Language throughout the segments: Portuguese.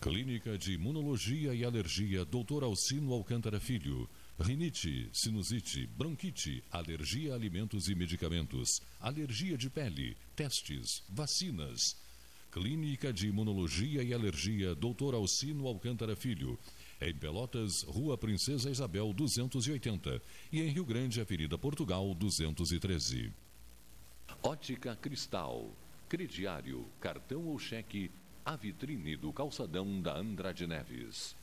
Clínica de Imunologia e Alergia Dr. Alcino Alcântara Filho. Rinite, sinusite, bronquite, alergia a alimentos e medicamentos, alergia de pele, testes, vacinas. Clínica de Imunologia e Alergia Dr. Alcino Alcântara Filho. Em Pelotas, Rua Princesa Isabel 280 e em Rio Grande, Avenida Portugal 213. Ótica Cristal, crediário, cartão ou cheque a vitrine do calçadão da Andrade Neves.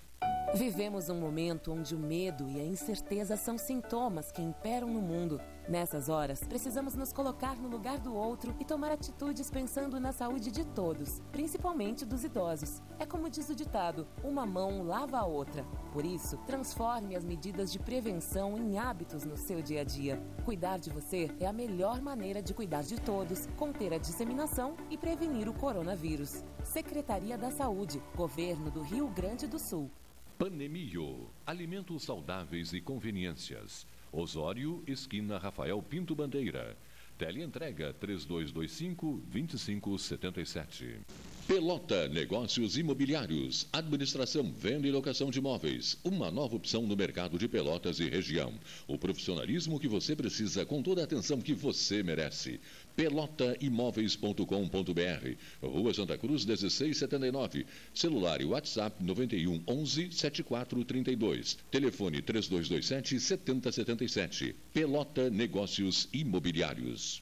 Vivemos um momento onde o medo e a incerteza são sintomas que imperam no mundo. Nessas horas, precisamos nos colocar no lugar do outro e tomar atitudes pensando na saúde de todos, principalmente dos idosos. É como diz o ditado: uma mão lava a outra. Por isso, transforme as medidas de prevenção em hábitos no seu dia a dia. Cuidar de você é a melhor maneira de cuidar de todos, conter a disseminação e prevenir o coronavírus. Secretaria da Saúde, Governo do Rio Grande do Sul. Panemio, alimentos saudáveis e conveniências. Osório, esquina Rafael Pinto Bandeira. Teleentrega 3225 2577. Pelota Negócios Imobiliários. Administração, venda e locação de imóveis. Uma nova opção no mercado de Pelotas e região. O profissionalismo que você precisa com toda a atenção que você merece. Pelotaimóveis.com.br. Rua Santa Cruz 1679. Celular e WhatsApp 91 11 7432. Telefone 3227 7077. Pelota Negócios Imobiliários.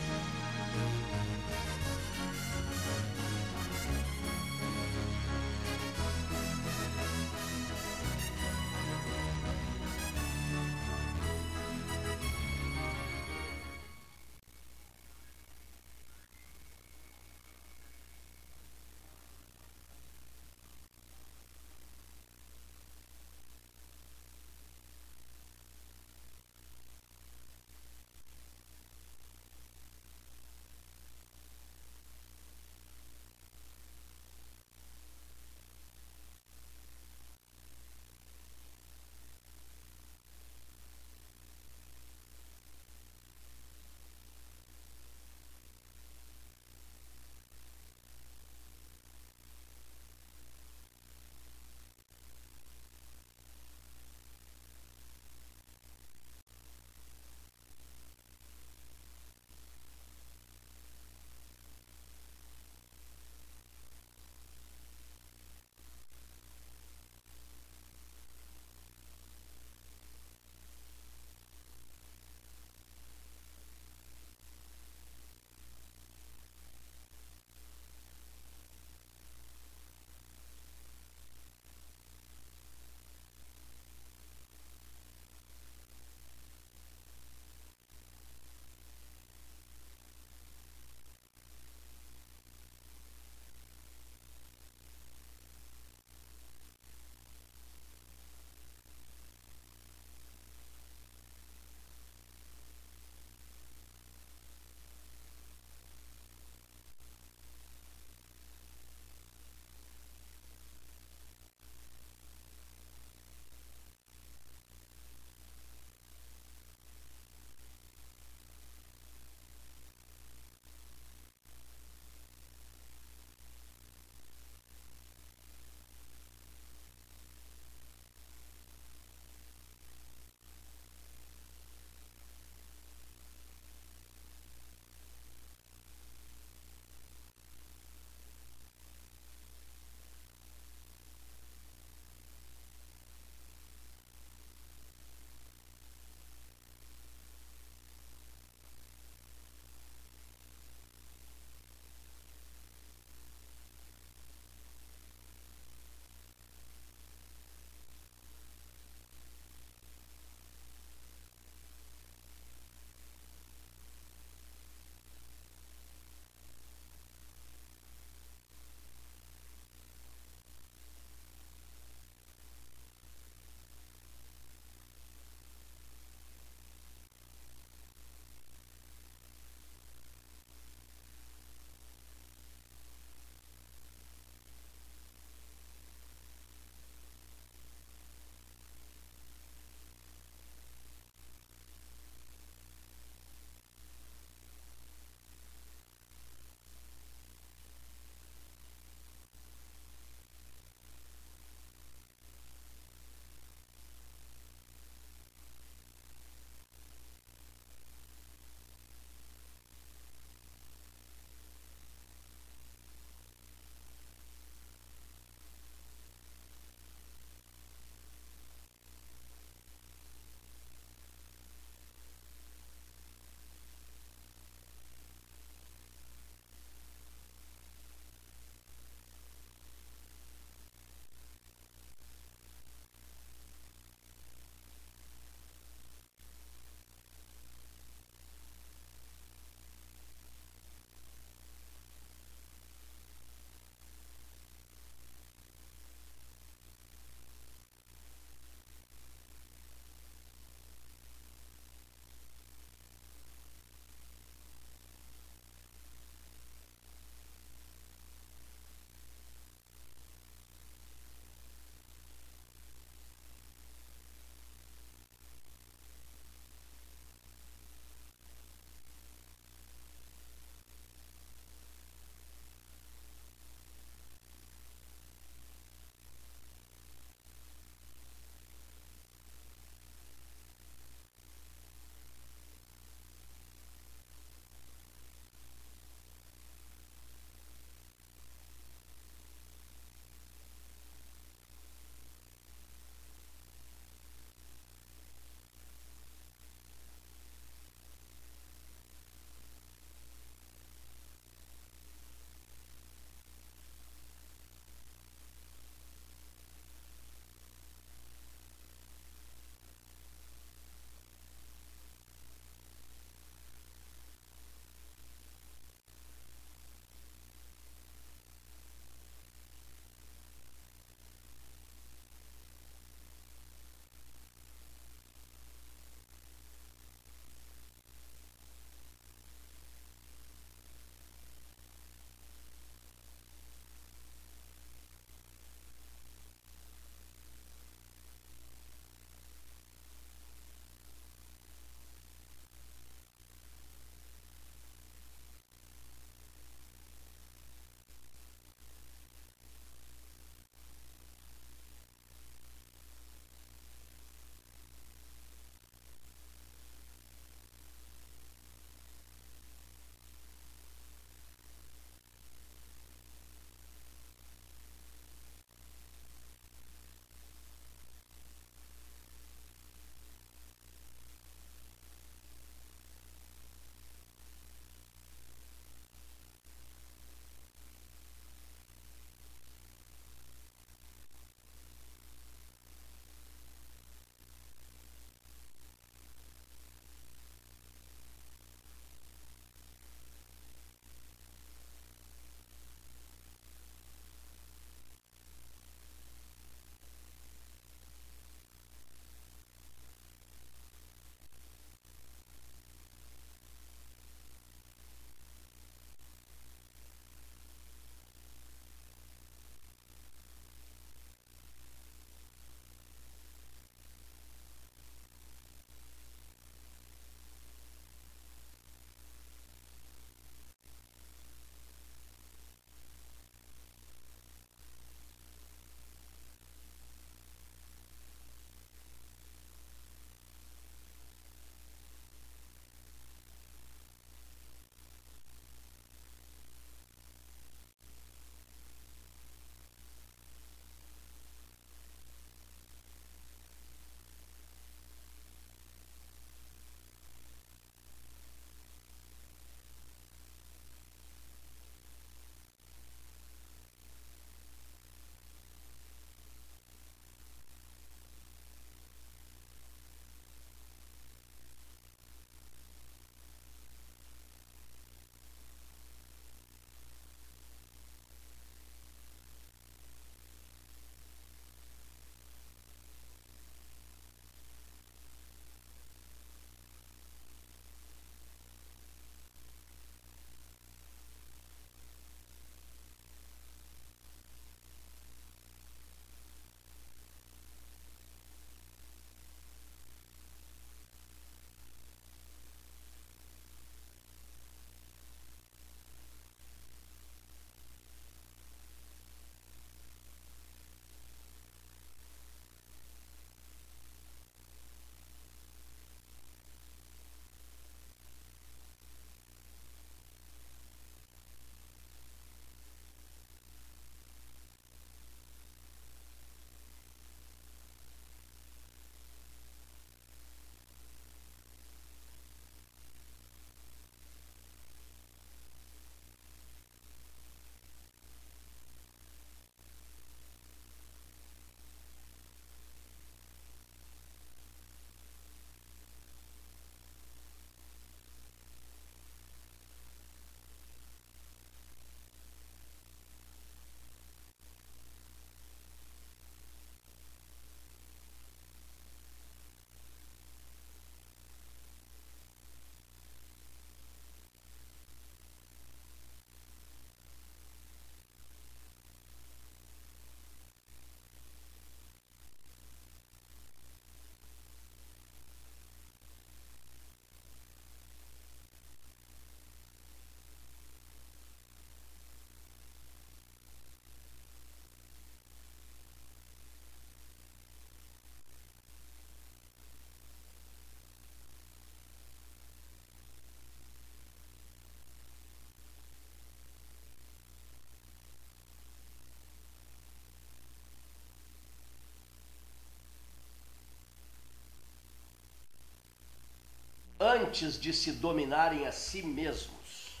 Antes de se dominarem a si mesmos.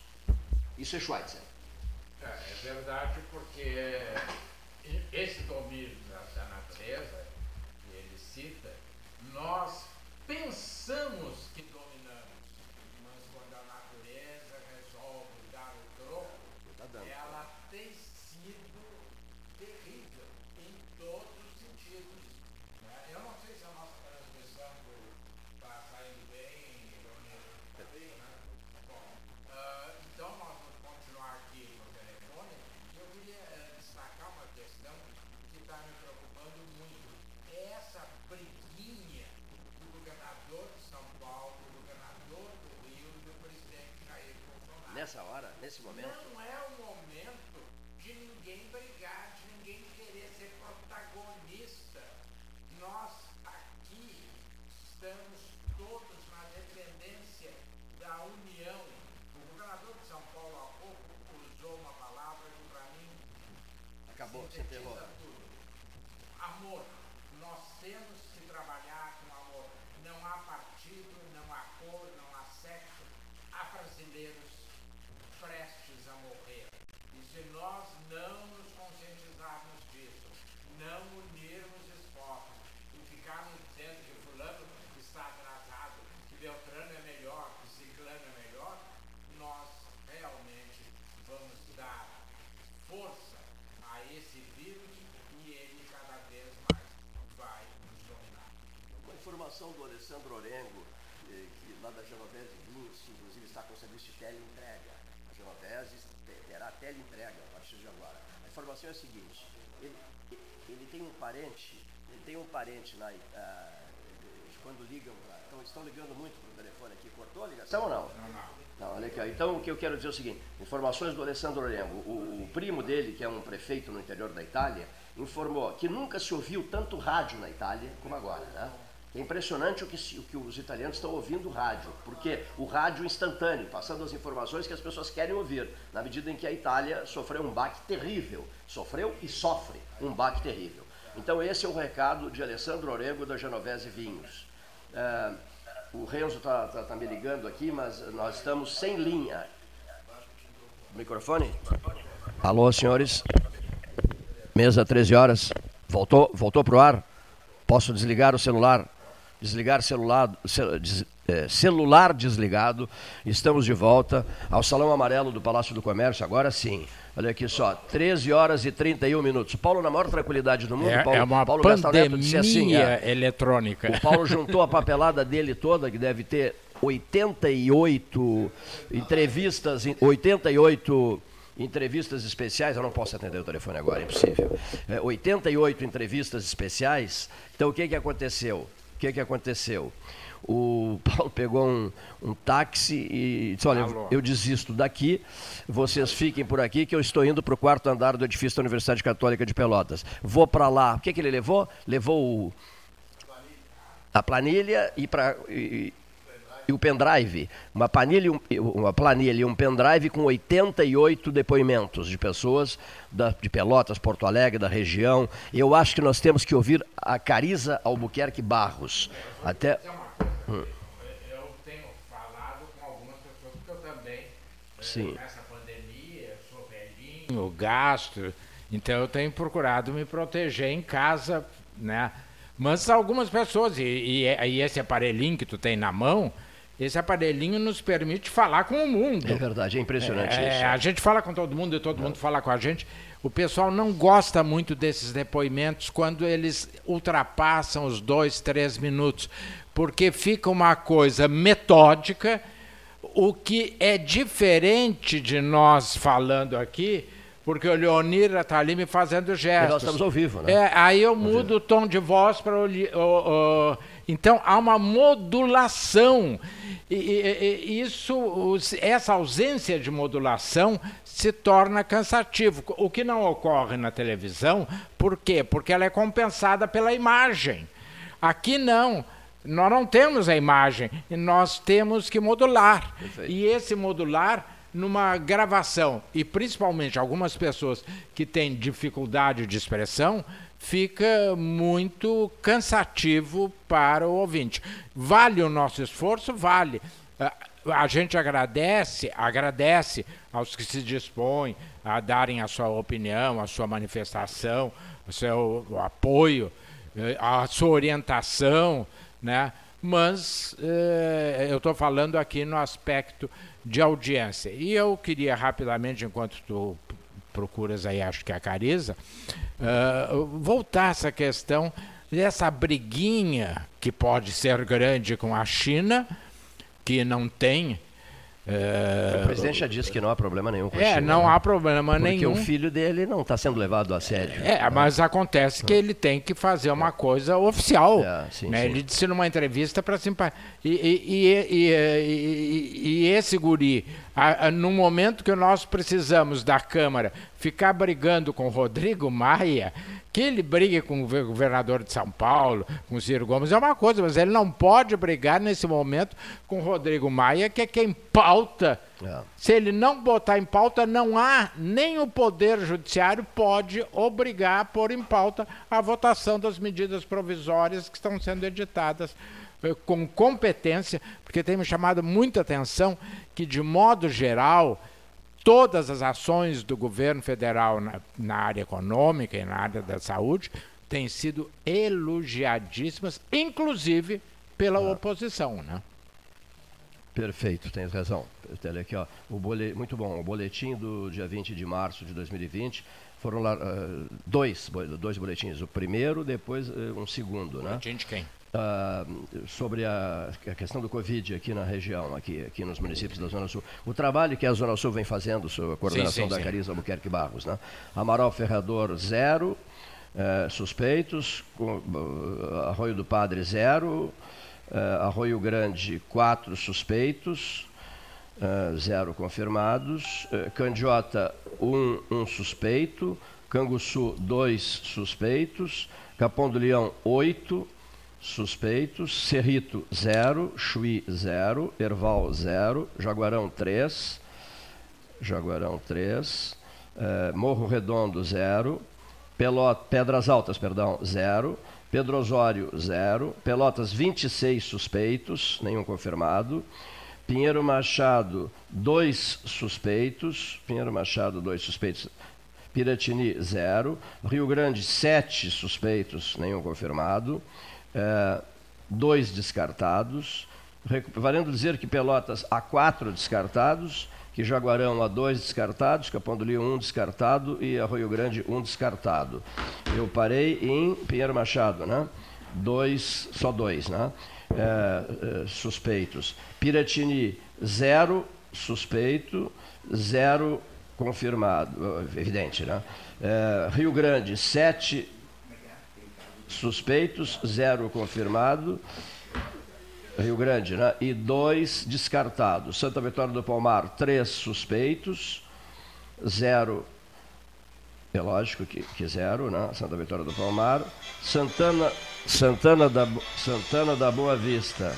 Isso é Schweitzer. É, é verdade, porque esse domínio da, da natureza que ele cita, nós pensamos que dominamos, mas quando a natureza resolve dar o troco, ela tem sido terrível em todos os sentidos. Né? Eu não sei se a nossa transmissão está saindo bem, Leonir. Né? Bom, uh, então nós vamos continuar aqui no telefone. Eu queria uh, destacar uma questão que está me preocupando muito. É essa briguinha do governador de São Paulo, do governador do Rio e do presidente Jair Bolsonaro. Nessa hora, nesse momento. Não é o momento de ninguém brigar, de ninguém querer ser protagonista. Nós aqui estamos todos na dependência da união. O governador de São Paulo há pouco usou uma palavra que para mim Acabou, você enterrou. tudo. Amor. Nós temos que trabalhar com amor. Não há partido, não há cor, não há sexo. Há brasileiros prestes a morrer. E se nós não nos conscientizarmos disso, não unirmos esforços e ficarmos dizendo que fulano está atrasado, que Beltrano é melhor, que Ciclano é melhor, nós realmente vamos dar força a esse vírus e ele cada vez mais vai nos dominar. Uma informação do Alessandro Orengo, eh, que lá da Genovese Vinhos, inclusive está com o serviço de teleentrega. Te- terá teleentrega a partir de agora. A informação é a seguinte, ele, ele tem um parente, ele tem um parente lá, ah, quando ligam, então estão ligando muito para o telefone aqui, cortou a ligação ou não? Não, não. Olha aqui, então o que eu quero dizer é o seguinte, informações do Alessandro Orengo, o, o primo dele, que é um prefeito no interior da Itália, informou que nunca se ouviu tanto rádio na Itália como agora, né? É impressionante o que, o que os italianos estão ouvindo rádio, porque o rádio instantâneo, passando as informações que as pessoas querem ouvir, na medida em que a Itália sofreu um baque terrível, sofreu e sofre um baque terrível. Então esse é o recado de Alessandro Orengo da Genovese Vinhos. Ah, o Renzo está tá, tá me ligando aqui, mas nós estamos sem linha. Microfone? Alô, senhores? Mesa 13 horas. Voltou, voltou para o ar? Posso desligar o celular? Desligar celular, eh, celular desligado. Estamos de volta ao Salão Amarelo do Palácio do Comércio, agora sim. Olha aqui só, 13 horas e 31 minutos. Paulo, na maior tranquilidade do mundo, É, Paulo, é uma Paulo Neto disse pandemia assim, é, eletrônica. o Paulo juntou a papelada dele toda, que deve ter 88 entrevistas, 88 entrevistas especiais. Eu não posso atender o telefone agora, é impossível. É, 88 entrevistas especiais. Então, o que, que aconteceu? O que, que aconteceu? O Paulo pegou um, um táxi e disse: Olha, Alô. eu desisto daqui, vocês fiquem por aqui, que eu estou indo para o quarto andar do edifício da Universidade Católica de Pelotas. Vou para lá. O que, que ele levou? Levou o, a planilha e, pra, e, e o pendrive. Uma planilha, um- uma planilha e um pendrive com 88 depoimentos de pessoas da, de Pelotas, Porto Alegre, da região. Eu acho que nós temos que ouvir a Cariza Albuquerque Barros. Até. Hum, Eu tenho falado com algumas pessoas, porque eu também, eh, Sim. nessa pandemia, eu sou velhinho, gasto. Então eu tenho procurado me proteger em casa, né? Mas algumas pessoas, e, e- e esse aparelhinho que tu tem na mão, esse aparelhinho nos permite falar com o mundo. é verdade, é impressionante É, isso. a gente fala com todo mundo e todo mundo fala com a gente. O pessoal não gosta muito desses depoimentos quando eles ultrapassam os dois, três minutos, porque fica uma coisa metódica, o que é diferente de nós falando aqui, porque o Leonira está ali me fazendo gestos. nós estamos ao vivo, né? É, aí eu mudo o tom de voz para o- o- Então há uma modulação. E, e- e isso, essa ausência de modulação se torna cansativo. O que não ocorre na televisão, por quê? Porque ela é compensada pela imagem. Aqui não. Nós não temos a imagem, e nós temos que modular. E esse modular numa gravação e principalmente algumas pessoas que têm dificuldade de expressão, fica muito cansativo para o ouvinte. Vale o nosso esforço? Vale. A gente agradece, agradece aos que se dispõem a darem a sua opinião, a sua manifestação, o seu apoio, eh, a sua orientação, né? mas eh, eu estou falando aqui no aspecto de audiência. E eu queria rapidamente, enquanto tu procuras aí, acho que é a Cariza, uh, voltar essa questão dessa briguinha que pode ser grande com a China, que não tem é, o presidente já disse que não há problema nenhum com É, China, não né? há problema Porque nenhum. o filho dele não está sendo levado a sério. É, mas acontece que ele tem que fazer uma coisa oficial. É, sim, né? sim. Ele disse numa entrevista para simpatizar. E, e, e, e, e, esse guri, a, a, no momento que nós precisamos da Câmara ficar brigando com o Rodrigo Maia, que ele brigue com o governador de São Paulo, com o Ciro Gomes, é uma coisa, mas ele não pode brigar nesse momento com o Rodrigo Maia, que é quem pauta. É. Se ele não botar em pauta, não há, nem o Poder Judiciário pode obrigar a pôr em pauta a votação das medidas provisórias que estão sendo editadas com competência, porque tem me chamado muita atenção que, de modo geral, todas as ações do governo federal na, na, área econômica e na área da saúde têm sido elogiadíssimas, inclusive pela ah. oposição, né? Perfeito, tens razão. Olha aqui, ó, o bolet, muito bom. O boletim do dia 20 de março de 2020 foram lá uh, dois, dois boletins. O primeiro, depois uh, um segundo, né? Boletim de quem? Uh, sobre a, a, questão do Covid aqui na região, aqui, aqui nos municípios da Zona Sul. O trabalho que a Zona Sul vem fazendo, sob a coordenação sim, sim, da Cariza Albuquerque Barros. Né? Amaral Ferrador, zero. Uh, suspeitos. Uh, Arroio do Padre, zero. Arroio Grande, quatro suspeitos. zero confirmados. Candiota, um, um suspeito. Canguçu, dois suspeitos. Capão do Leão, oito suspeitos, Cerrito 0, Chuí 0, Erval 0, Jaguarão 3, Jaguarão 3, eh, Morro Redondo 0, Pedras Altas, perdão, 0, Pedro Osório 0, Pelotas 26 suspeitos, nenhum confirmado, Pinheiro Machado 2 suspeitos, Pinheiro Machado 2 suspeitos, Piratini 0, Rio Grande 7 suspeitos, nenhum confirmado, é, dois descartados, valendo dizer que Pelotas há quatro descartados, que Jaguarão há dois descartados, Capão do Leão um descartado e Arroio Grande um descartado. Eu parei em Pinheiro Machado, né? Dois, só dois, né? É, é, suspeitos. Piratini, zero suspeito, zero confirmado, evidente, né? É, Rio Grande, sete suspeitos, zero confirmado. Rio Grande, né? E dois descartados. Santa Vitória do Palmar, três suspeitos, zero. É lógico que, que zero, né? Santa Vitória do Palmar. Santana, Santana, da, Santana da Boa Vista.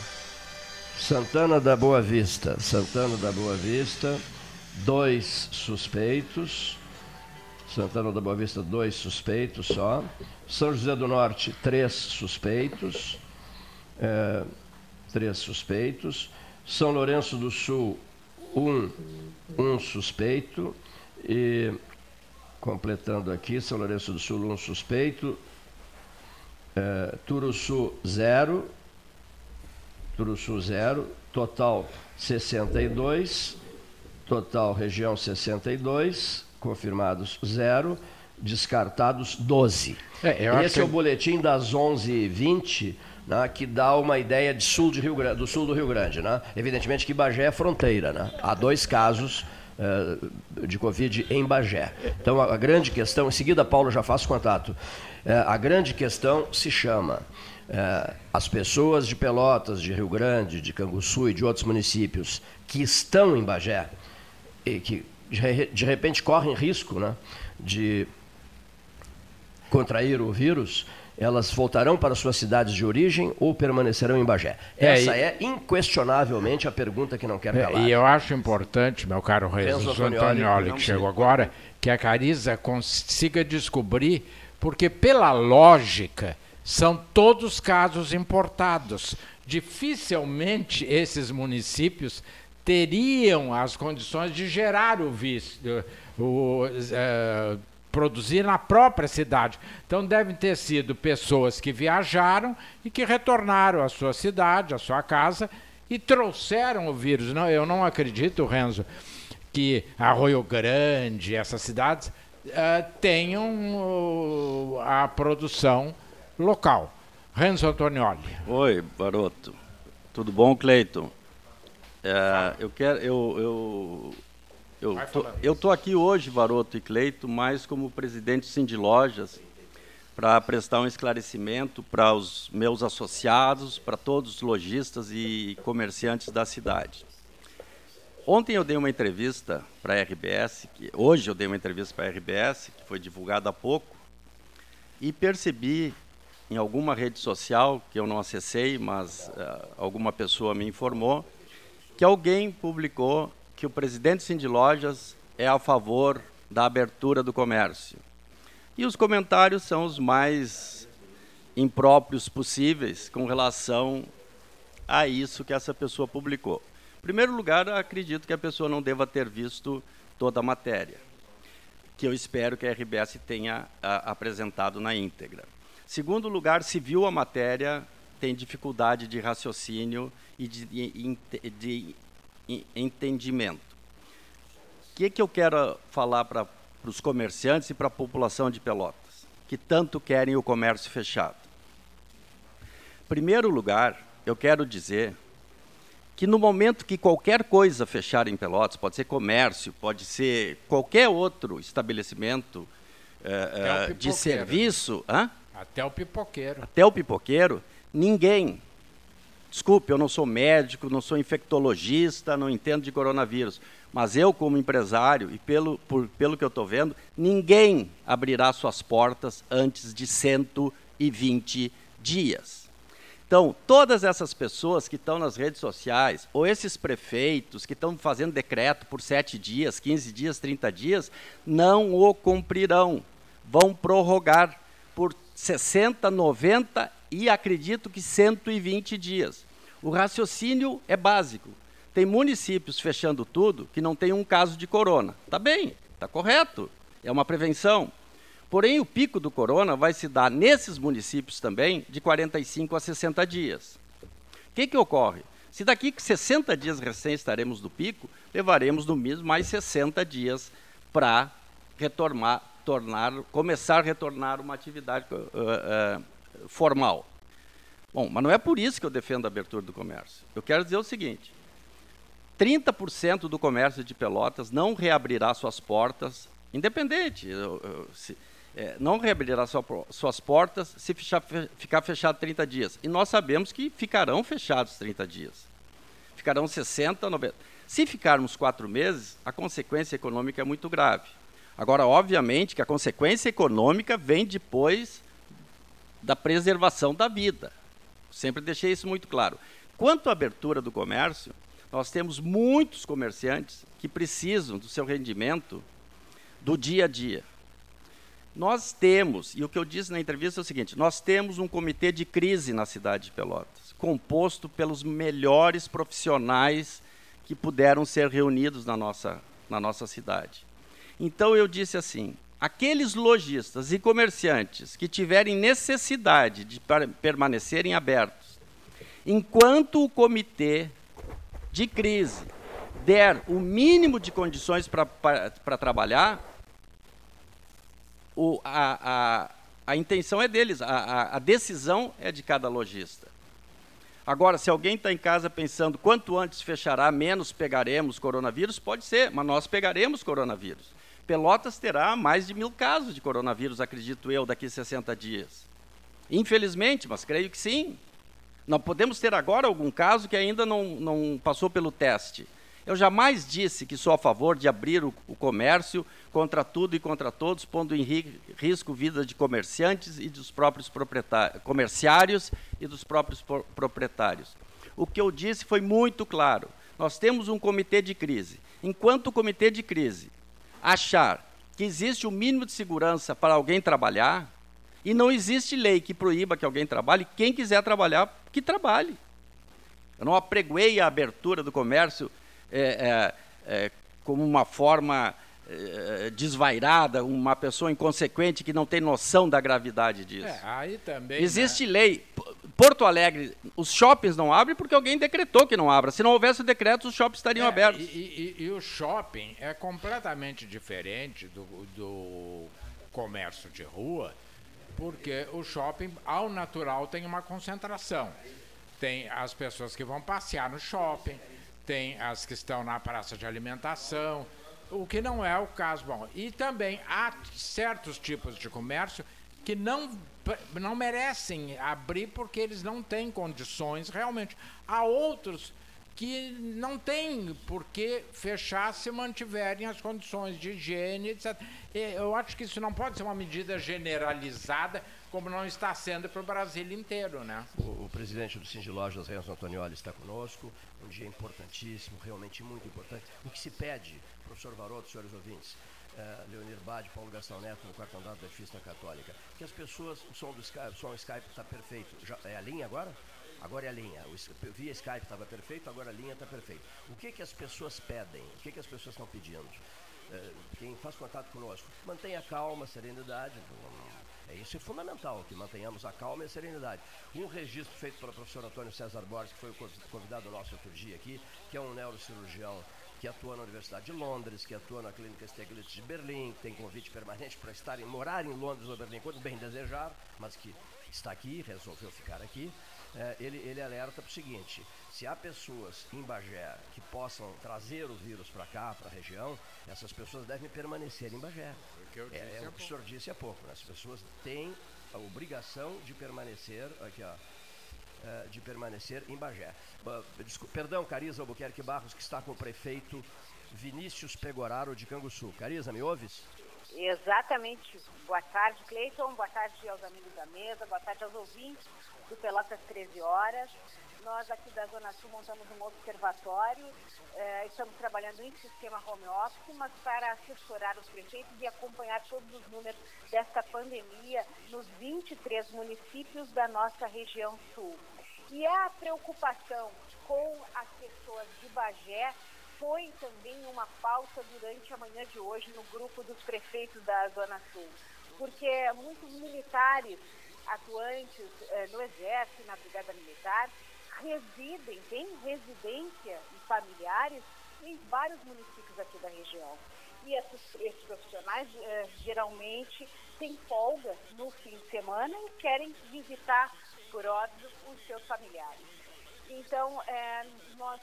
Santana da Boa Vista. Santana da Boa Vista, dois suspeitos. Santana da Boa Vista, dois suspeitos só. São José do Norte, três suspeitos. É, três suspeitos. São Lourenço do Sul, um, um suspeito. E, completando aqui, São Lourenço do Sul, um suspeito. É, Turuçu, zero. Turuçu, zero. Total, 62. Total, região, 62 confirmados zero, descartados 12. É, Esse é o boletim das 11h20, né, que dá uma ideia de sul de Rio Grande, do sul do Rio Grande. Né? Evidentemente que Bagé é fronteira. Né? Há dois casos uh, de Covid em Bagé. Então a, a, grande questão, em seguida Paulo já faz contato, uh, a grande questão se chama uh, as pessoas de Pelotas, de Rio Grande, de Canguçu e de outros municípios que estão em Bagé e que de repente correm risco né, de contrair o vírus, elas voltarão para suas cidades de origem ou permanecerão em Bagé? É, Essa e- é inquestionavelmente a pergunta que não quer É, calar. e eu acho importante, meu caro Renzo Antonioli, que chegou agora, que a Cariza consiga descobrir, porque pela lógica, são todos casos importados. Dificilmente esses municípios teriam as condições de gerar o visto, o, eh, produzir na própria cidade. Então devem ter sido pessoas que viajaram e que retornaram à sua cidade, à sua casa e trouxeram o vírus. Não, eu não acredito, Renzo, que Arroio Grande, essas cidades, eh, tenham a produção local. Renzo Antonioli. Oi, Baroto. Tudo bom, Cleiton? É, eu quero, eu, eu, eu, tô, eu tô aqui hoje, Baroto e Cleito, mais como presidente sim de lojas, para prestar um esclarecimento para os meus associados, para todos os lojistas e comerciantes da cidade. Ontem eu dei uma entrevista para a RBS, que, hoje eu dei uma entrevista para a RBS, que foi divulgada há pouco, e percebi em alguma rede social, que eu não acessei, mas eh, alguma pessoa me informou, que alguém publicou que o presidente Cindy Lojas é a favor da abertura do comércio. E os comentários são os mais impróprios possíveis com relação a isso que essa pessoa publicou. Em primeiro lugar, acredito que a pessoa não deva ter visto toda a matéria, que eu espero que a RBS tenha a, apresentado na íntegra. Segundo lugar, se viu a matéria, tem dificuldade de raciocínio e de, de, de, de en- entendimento. O que, que eu quero falar para os comerciantes e para a população de Pelotas, que tanto querem o comércio fechado? Em primeiro lugar, eu quero dizer que no momento que qualquer coisa fechar em Pelotas, pode ser comércio, pode ser qualquer outro estabelecimento eh, eh, de serviço, hã? Até o pipoqueiro. até o pipoqueiro, ninguém. Desculpe, eu não sou médico, não sou infectologista, não entendo de coronavírus. Mas eu, como empresário, e pelo, por- pelo que eu estou vendo, ninguém abrirá suas portas antes de 120 dias. Então, todas essas pessoas que estão nas redes sociais, ou esses prefeitos que estão fazendo decreto por 7 dias, 15 dias, 30 dias, não o cumprirão. Vão prorrogar por 60, 90 e acredito que 120 dias. O raciocínio é básico. Tem municípios fechando tudo que não tem um caso de corona. Tá bem, tá correto. É uma prevenção. Porém, o pico do corona vai se dar nesses municípios também de 45 a 60 dias. O que, que ocorre? Se daqui 60 dias recém estaremos no pico, levaremos no mínimo mais 60 dias para retornar, tornar, começar a retornar uma atividade eh, eh, formal. Bom, mas não é por isso que eu defendo a abertura do comércio. Eu quero dizer o seguinte: 30% do comércio de Pelotas não reabrirá suas portas, independente, eu- eu- se- é, não reabrirá sua suas portas se fechar- fe- ficar fechado 30 dias. E nós sabemos que ficarão fechados 30 dias. Ficarão 60, 90. Se ficarmos quatro meses, a consequência econômica é muito grave. Agora, obviamente, que a consequência econômica vem depois da preservação da vida. Sempre deixei isso muito claro. Quanto à abertura do comércio, nós temos muitos comerciantes que precisam do seu rendimento do dia a dia. Nós temos, e o que eu disse na entrevista é o seguinte: nós temos um comitê de crise na cidade de Pelotas, composto pelos melhores profissionais que puderam ser reunidos na nossa, na nossa cidade. Então eu disse assim: aqueles lojistas e comerciantes que tiverem necessidade de per- permanecerem abertos, enquanto o comitê de crise der o mínimo de condições para trabalhar, o- a, a- a intenção é deles, a- a decisão é de cada lojista. Agora, se alguém está em casa pensando quanto antes fechará, menos pegaremos coronavírus, pode ser, mas nós pegaremos coronavírus. Pelotas terá mais de mil casos de coronavírus, acredito eu, daqui a 60 dias. Infelizmente, mas creio que sim. Não podemos ter agora algum caso que ainda não, não passou pelo teste. Eu jamais disse que sou a favor de abrir o, o comércio contra tudo e contra todos, pondo em ri, risco vida de comerciantes e dos próprios proprietários, comerciários e dos próprios proprietários. O que eu disse foi muito claro. Nós temos um comitê de crise. Enquanto o comitê de crise achar que existe o mínimo de segurança para alguém trabalhar, e não existe lei que proíba que alguém trabalhe, quem quiser trabalhar, que trabalhe. Eu não apregoei a abertura do comércio é, é, é, como uma forma desvairada, uma pessoa inconsequente que não tem noção da gravidade disso. É, aí também. Existe né? lei. Porto Alegre, os shoppings não abrem porque alguém decretou que não abra. Se não houvesse o decreto, os shoppings estariam é, abertos. E, e, e, o shopping é completamente diferente do, do comércio de rua, porque o shopping, ao natural, tem uma concentração. Tem as pessoas que vão passear no shopping, tem as que estão na praça de alimentação, o que não é o caso. Bom, e também há certos tipos de comércio que não não merecem abrir porque eles não têm condições realmente. Há outros que não têm por que fechar se mantiverem as condições de higiene, etc. Eu acho que isso não pode ser uma medida generalizada, como não está sendo para o Brasil inteiro. Né? O, o presidente do Cindy Lojas, Renzo Antonioli, está conosco. Um dia importantíssimo, realmente muito importante. O que se pede, professor Varoto, senhores ouvintes, uh, Leonir Bade, Paulo Gastão Neto, no quarto andar da Edifício Católica. Que as pessoas, o som do Skype, o som Skype está perfeito. Já, é a linha agora? Agora é a linha. O, via Skype estava perfeito, agora a linha está perfeita. O que, que as pessoas pedem? O que, que as pessoas estão pedindo? Uh, quem faz contato conosco, mantenha calma, serenidade. É isso é fundamental, que mantenhamos a calma e a serenidade. Um registro feito pelo professor Antônio César Borges, que foi o convidado nosso outro dia aqui, que é um neurocirurgião que atua na Universidade de Londres, que atua na Clínica Stieglitz de Berlim, que tem convite permanente para estar em, morar em Londres ou Berlim, quando bem desejar, mas que está aqui, resolveu ficar aqui. É, ele, ele alerta para o seguinte: se há pessoas em Bagé que possam trazer o vírus para cá, para a região, essas pessoas devem permanecer em Bagé. É, é o que o senhor disse há pouco, né? as pessoas têm a obrigação de permanecer aqui, ó, uh, de permanecer em Bagé. Desculpa, perdão, Cariza Albuquerque Barros, que está com o prefeito Vinícius Pegoraro de Canguçu. Cariza, me ouves? Exatamente. Boa tarde, Cleiton. Boa tarde aos amigos da mesa. Boa tarde aos ouvintes do Pelotas 13 Horas. Nós aqui da Zona Sul montamos um observatório, eh, estamos trabalhando em sistema home office, mas para assessorar os prefeitos e acompanhar todos os números desta pandemia nos 23 municípios da nossa região sul. E a preocupação com as pessoas de Bagé foi também uma pauta durante a manhã de hoje no grupo dos prefeitos da Zona Sul, porque muitos militares atuantes eh, no Exército, na Brigada Militar, residem, têm residência e familiares em vários municípios aqui da região. E esses, esses profissionais eh, geralmente têm folga no fim de semana e querem visitar, por óbvio, os seus familiares. Então, eh, nós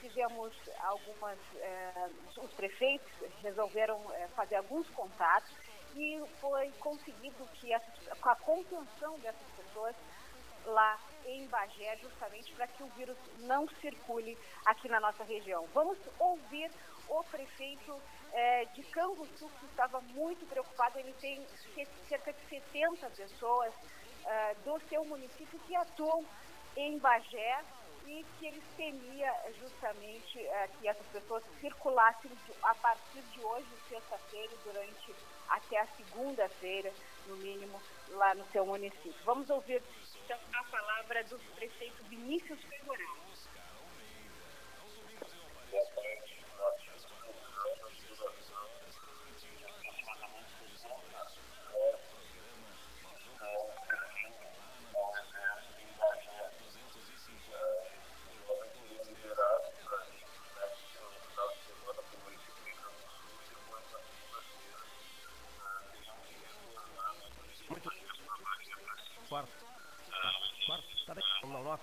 fizemos algumas, eh, os prefeitos resolveram fazer alguns contatos e foi conseguido que essa, com a contenção dessas pessoas lá em Bagé, justamente para que o vírus não circule aqui na nossa região. Vamos ouvir o prefeito é, de Canguçu, que estava muito preocupado. Ele tem cerca de 70 pessoas é, do seu município que atuam em Bagé e que ele temia justamente é, que essas pessoas circulassem a partir de hoje, sexta-feira, durante até a segunda-feira, no mínimo, lá no seu município. Vamos ouvir então a palavra do prefeito Vinícius Figueiredo.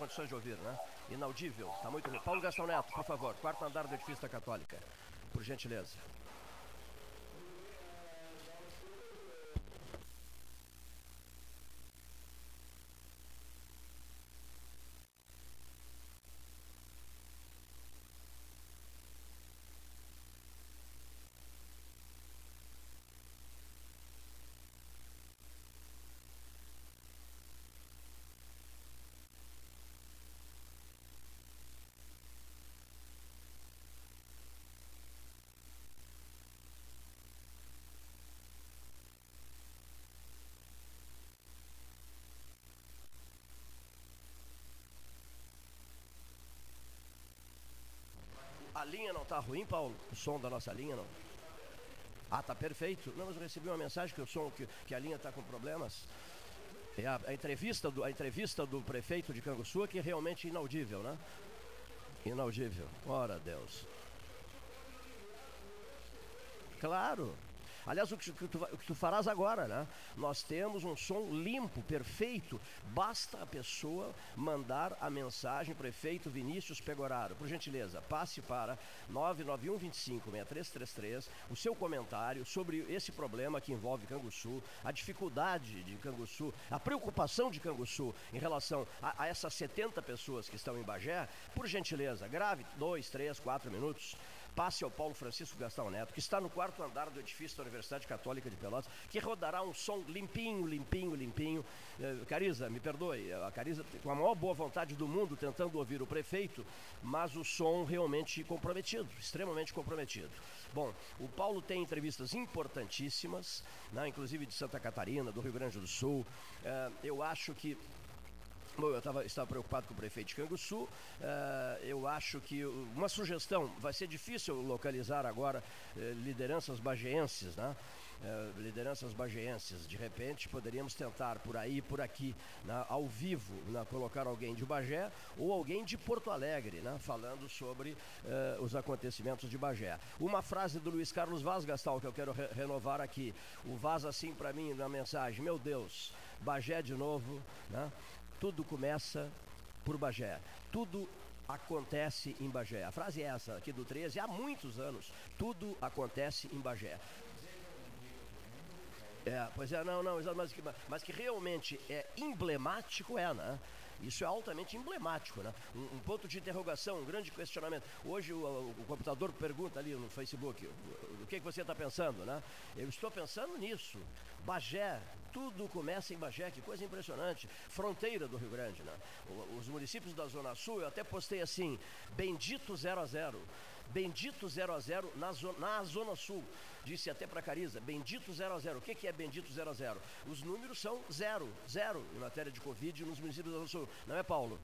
Condições de ouvir, né? Inaudível, tá muito ruim. Paulo Gastão Neto, por favor, quarto andar do edifício da Católica, por gentileza. Linha não está ruim, Paulo? O som da nossa linha não? Ah, tá perfeito. Não, mas eu recebi uma mensagem que o som, que, que a linha está com problemas. É a, a, entrevista do, a entrevista do prefeito de Canguçu que é realmente inaudível, né? Inaudível. Ora Deus. Claro. Aliás, o que, tu, o que tu farás agora, né? Nós temos um som limpo, perfeito. Basta a pessoa mandar a mensagem prefeito Vinícius Pegoraro. Por gentileza, passe para 991 25 6333 o seu comentário sobre esse problema que envolve Canguçu, a dificuldade de Canguçu, a preocupação de Canguçu em relação a, a essas 70 pessoas que estão em Bagé. Por gentileza, grave dois, três, quatro minutos passe ao Paulo Francisco Gastão Neto, que está no quarto andar do edifício da Universidade Católica de Pelotas, que rodará um som limpinho, limpinho, limpinho. Eh, Cariza, me perdoe, a Cariza, com a maior boa vontade do mundo, tentando ouvir o prefeito, mas o som realmente comprometido, extremamente comprometido. Bom, o Paulo tem entrevistas importantíssimas, né, inclusive de Santa Catarina, do Rio Grande do Sul. Eh, eu acho que Bom, eu tava, estava preocupado com o prefeito de Canguçu. Uh, eu acho que uma sugestão, vai ser difícil localizar agora uh, lideranças bageenses, né? Uh, lideranças bageenses. De repente, poderíamos tentar por aí, por aqui, né? ao vivo, né? colocar alguém de Bagé ou alguém de Porto Alegre, né? falando sobre os acontecimentos de Bagé. Uma frase do Luiz Carlos Vaz Gastal que eu quero re renovar aqui. O Vaz assim para mim na mensagem: Meu Deus, Bagé de novo, né? Tudo começa por Bagé. Tudo acontece em Bagé. A frase é essa aqui do 13, há muitos anos. Tudo acontece em Bagé. É, pois é, não, não, mas que, mas que realmente é emblemático, é, né? Isso é altamente emblemático, né? Um, um, ponto de interrogação, um grande questionamento. Hoje o, o, computador pergunta ali no Facebook, o, o que, que você está pensando, né? Eu estou pensando nisso. Bagé, tudo começa em Bagé, que coisa impressionante. Fronteira do Rio Grande, né? Os municípios da Zona Sul, eu até postei assim, bendito 0 a 0 Bendito 0 a 0 na zona, na zona Sul. Disse até para Cariza, bendito 0 a 0 O que, que é bendito 0 a 0 Os números são zero, zero em matéria de Covid nos municípios da Zona Sul. Não é, Paulo?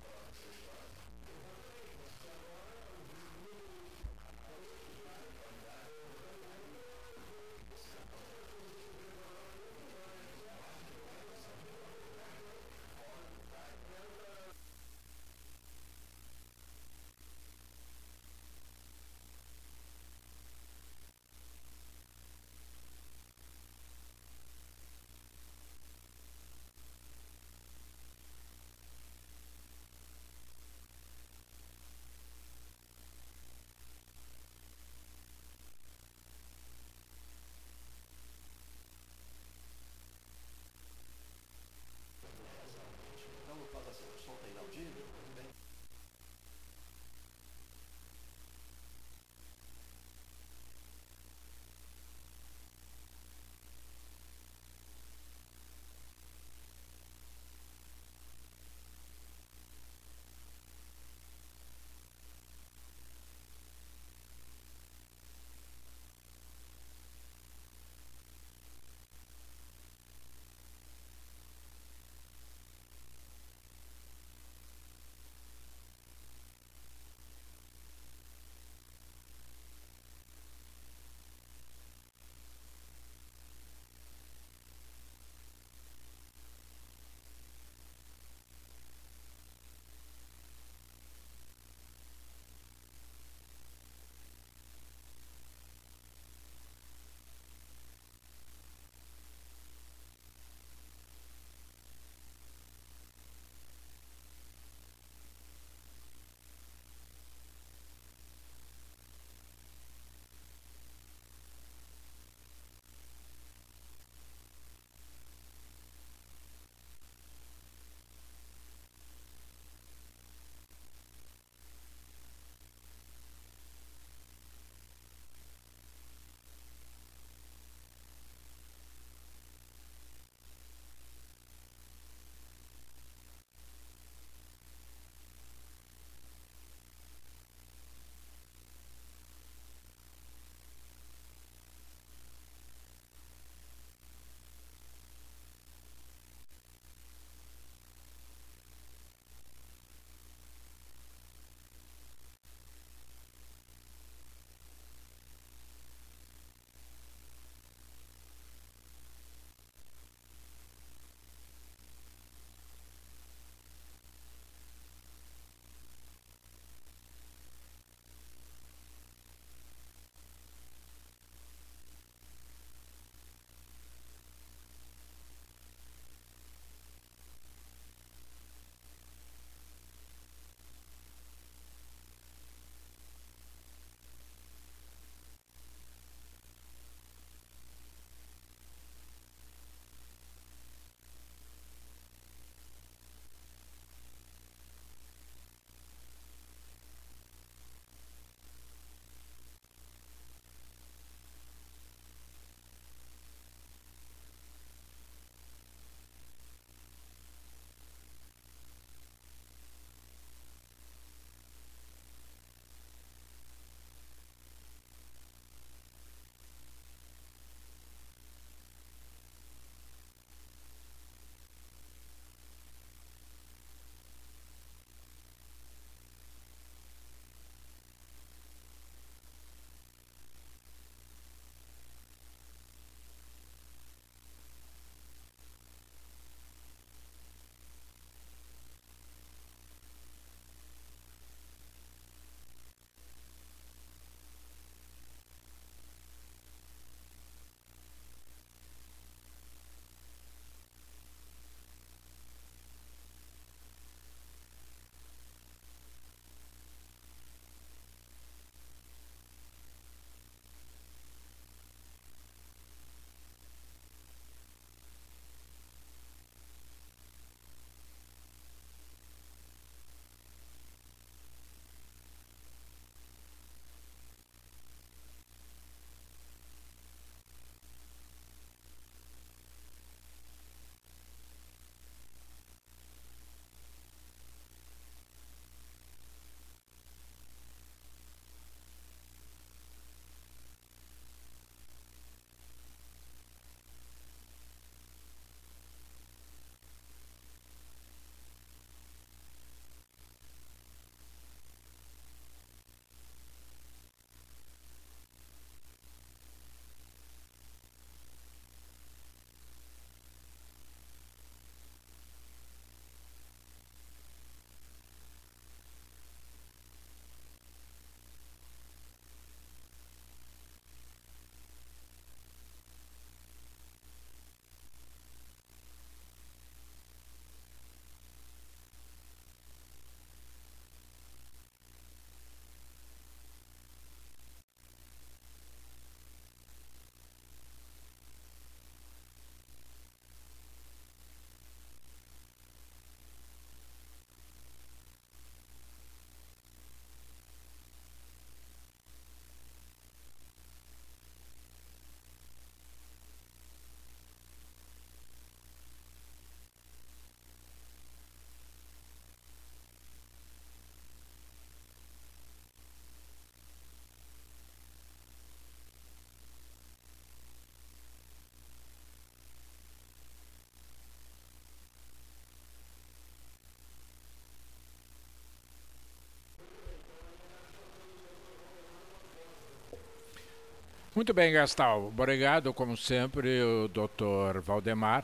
Muito bem, Gastal. Obrigado, como sempre, o doutor Valdemar.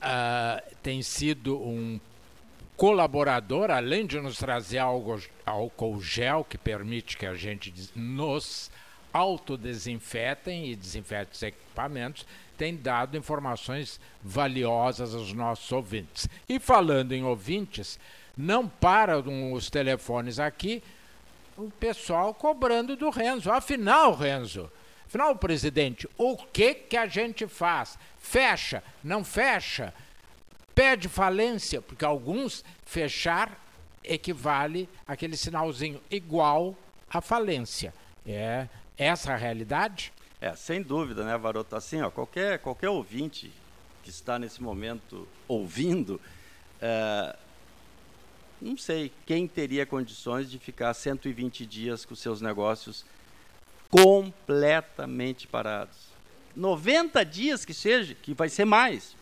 Uh, tem sido um colaborador, além de nos trazer algo, álcool gel, que permite que a gente nos autodesinfetem e desinfete os equipamentos, tem dado informações valiosas aos nossos ouvintes. E falando em ouvintes, não param os telefones aqui, o pessoal cobrando do Renzo. Afinal, Renzo, afinal, presidente, o que, que a gente faz? Fecha? Não fecha? Pede falência? Porque alguns fechar equivale aquele sinalzinho igual à falência. É essa a realidade? É, sem dúvida, né, Varoto? Assim, ó, qualquer, qualquer ouvinte que está nesse momento ouvindo, é, não sei quem teria condições de ficar 120 dias com seus negócios completamente parados. 90 dias que seja, que vai ser mais.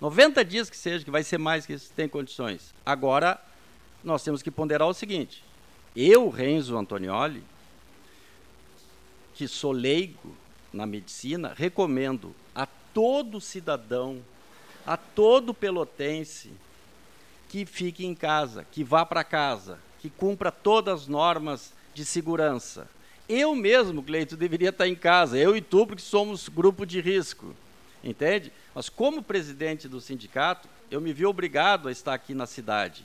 90 dias que seja, que vai ser mais que tem condições. Agora, nós temos que ponderar o seguinte: eu, Renzo Antonioli, que sou leigo na medicina, recomendo a todo cidadão, a todo pelotense, que fique em casa, que vá para casa, que cumpra todas as normas de segurança. Eu mesmo, Cleito, deveria estar em casa, eu e tu, porque somos grupo de risco, entende? Mas como presidente do sindicato, eu me vi obrigado a estar aqui na cidade.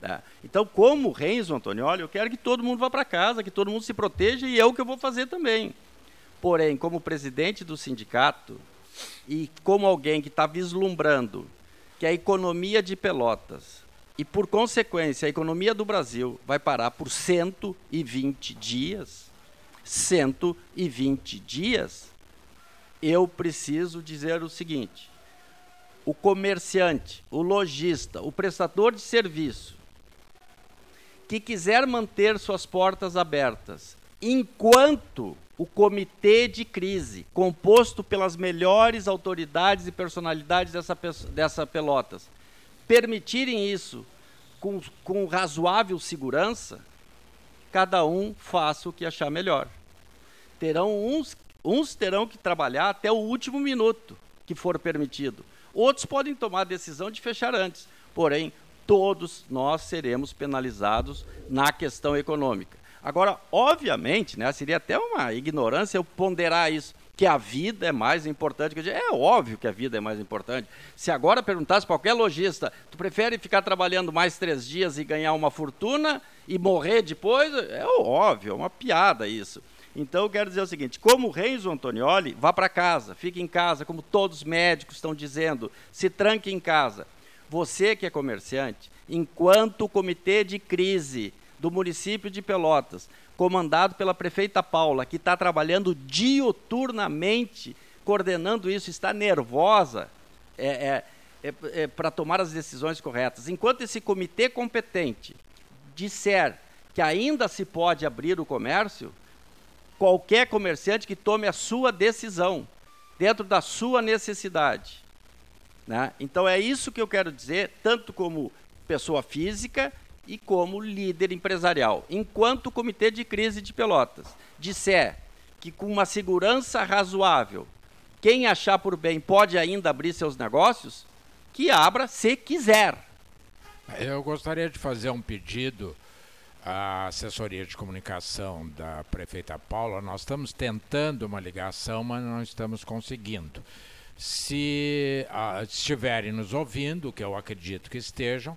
Tá? Então, como Renzo Antonioli, eu quero que todo mundo vá para casa, que todo mundo se proteja e é o que eu vou fazer também. Porém, como presidente do sindicato e como alguém que está vislumbrando que a economia de Pelotas e, por consequência, a economia do Brasil vai parar por 120 dias, 120 dias, eu preciso dizer o seguinte: o comerciante, o lojista, o prestador de serviço que quiser manter suas portas abertas enquanto o comitê de crise, composto pelas melhores autoridades e personalidades dessa, dessa Pelotas, permitirem isso com, com razoável segurança, cada um faça o que achar melhor. Terão uns, uns terão que trabalhar até o último minuto que for permitido. Outros podem tomar a decisão de fechar antes. Porém, todos nós seremos penalizados na questão econômica. Agora, obviamente, né, seria até uma ignorância eu ponderar isso, que a vida é mais importante que É óbvio que a vida é mais importante. Se agora perguntasse qualquer lojista, tu prefere ficar trabalhando mais três dias e ganhar uma fortuna e morrer depois? É óbvio, é uma piada isso. Então, eu quero dizer o seguinte: como o Renzo Antonioli, vá para casa, fique em casa, como todos os médicos estão dizendo, se tranque em casa. Você que é comerciante, enquanto o comitê de crise do município de Pelotas, comandado pela prefeita Paula, que está trabalhando dioturnamente, coordenando isso, está nervosa é, é, é, é para tomar as decisões corretas. Enquanto esse comitê competente disser que ainda se pode abrir o comércio, qualquer comerciante que tome a sua decisão, dentro da sua necessidade. Né? Então é isso que eu quero dizer, tanto como pessoa física e como líder empresarial. Enquanto o Comitê de Crise de Pelotas disser que com uma segurança razoável, quem achar por bem pode ainda abrir seus negócios, que abra se quiser. Eu gostaria de fazer um pedido à assessoria de comunicação da prefeita Paula. Nós estamos tentando uma ligação, mas não estamos conseguindo. Se ah, estiverem nos ouvindo, que eu acredito que estejam,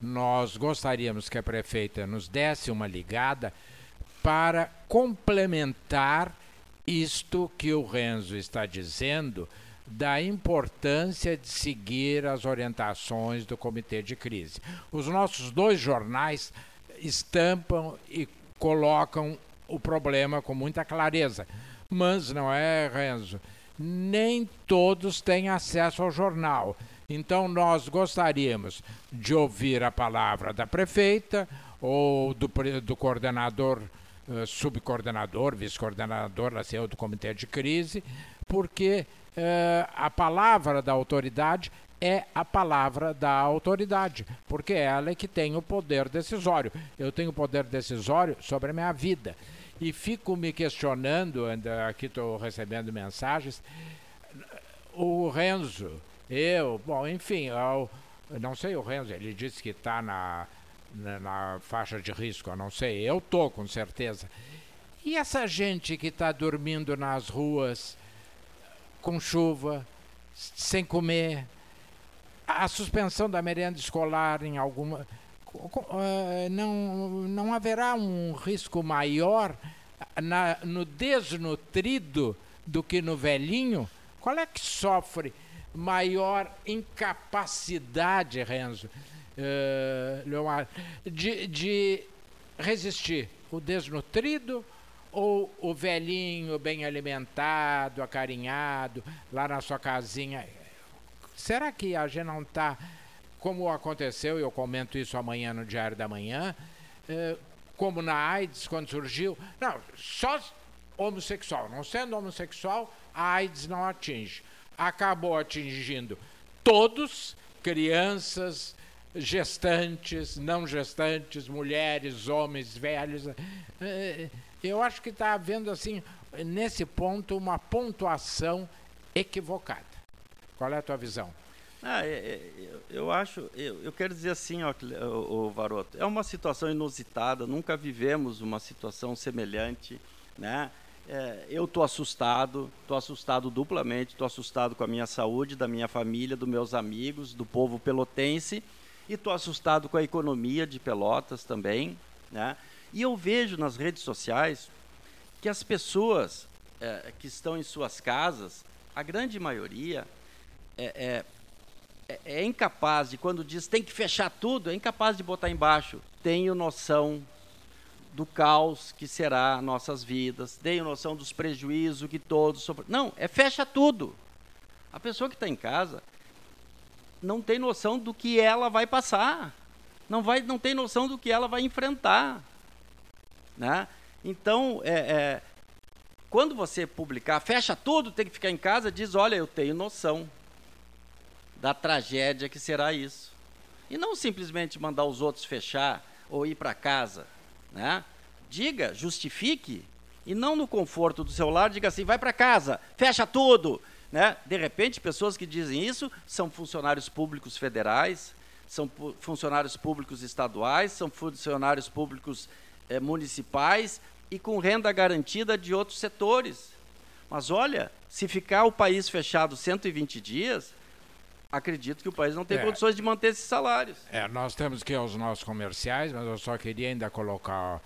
nós gostaríamos que a prefeita nos desse uma ligada para complementar isto que o Renzo está dizendo da importância de seguir as orientações do comitê de crise. Os nossos dois jornais estampam e colocam o problema com muita clareza. Mas não é, Renzo? Nem todos têm acesso ao jornal. Então, nós gostaríamos de ouvir a palavra da prefeita ou do, do coordenador, uh, subcoordenador, vice-coordenador, assim, do comitê de crise, porque uh, a palavra da autoridade é a palavra da autoridade, porque ela é que tem o poder decisório. Eu tenho poder decisório sobre a minha vida. e fico me questionando, aqui estou recebendo mensagens, o Renzo, eu, bom, enfim, eu, não sei o Renzo, ele disse que está na, na, na, faixa de risco, eu não sei, eu estou com certeza. E essa gente que está dormindo nas ruas com chuva, sem comer, a suspensão da merenda escolar em alguma. Não, não haverá um risco maior na, no desnutrido do que no velhinho? Qual é que sofre maior incapacidade, Renzo, uh, de, de resistir? O desnutrido ou o velhinho bem alimentado, acarinhado, lá na sua casinha? Será que a gente não está, como aconteceu, e eu comento isso amanhã no Diário da Manhã, uh, como na AIDS, quando surgiu. Não, só homossexual. Não sendo homossexual, a AIDS não atinge. Acabou atingindo todos, crianças, gestantes, não gestantes, mulheres, homens, velhos. Eh, eu acho que está havendo, assim, nesse ponto, uma pontuação equivocada. Qual é a tua visão? Ah, é, é, eu, eu acho, eu, eu, quero dizer assim, ó, o, o Varoto, é uma situação inusitada, nunca vivemos uma situação semelhante, né? É, eu estou assustado, estou assustado duplamente, estou assustado com a minha saúde, da minha família, dos meus amigos, do povo pelotense, e estou assustado com a economia de Pelotas também, né? E eu vejo nas redes sociais que as pessoas é, que estão em suas casas, a grande maioria, é, é é, é incapaz de, quando diz tem que fechar tudo, é incapaz de botar embaixo. Tenho noção do caos que será nossas vidas, tenho noção dos prejuízos que todos sofrem. Não, é fecha tudo. A pessoa que está em casa não tem noção do que ela vai passar, não, vai, não tem noção do que ela vai enfrentar. Né? Então, é, é, quando você publicar, fecha tudo, tem que ficar em casa, diz: olha, eu tenho noção da tragédia que será isso. E não simplesmente mandar os outros fechar ou ir para casa, né? Diga, justifique e não no conforto do seu lar, diga assim, vai para casa, fecha tudo, né? De repente, pessoas que dizem isso são funcionários públicos federais, são funcionários públicos estaduais, são funcionários públicos eh, municipais e com renda garantida de outros setores. Mas olha, se ficar o país fechado 120 dias, acredito que o país não tem é. condições de manter esses salários. É, nós temos que ir aos nossos comerciais, mas eu só queria ainda colocar uh,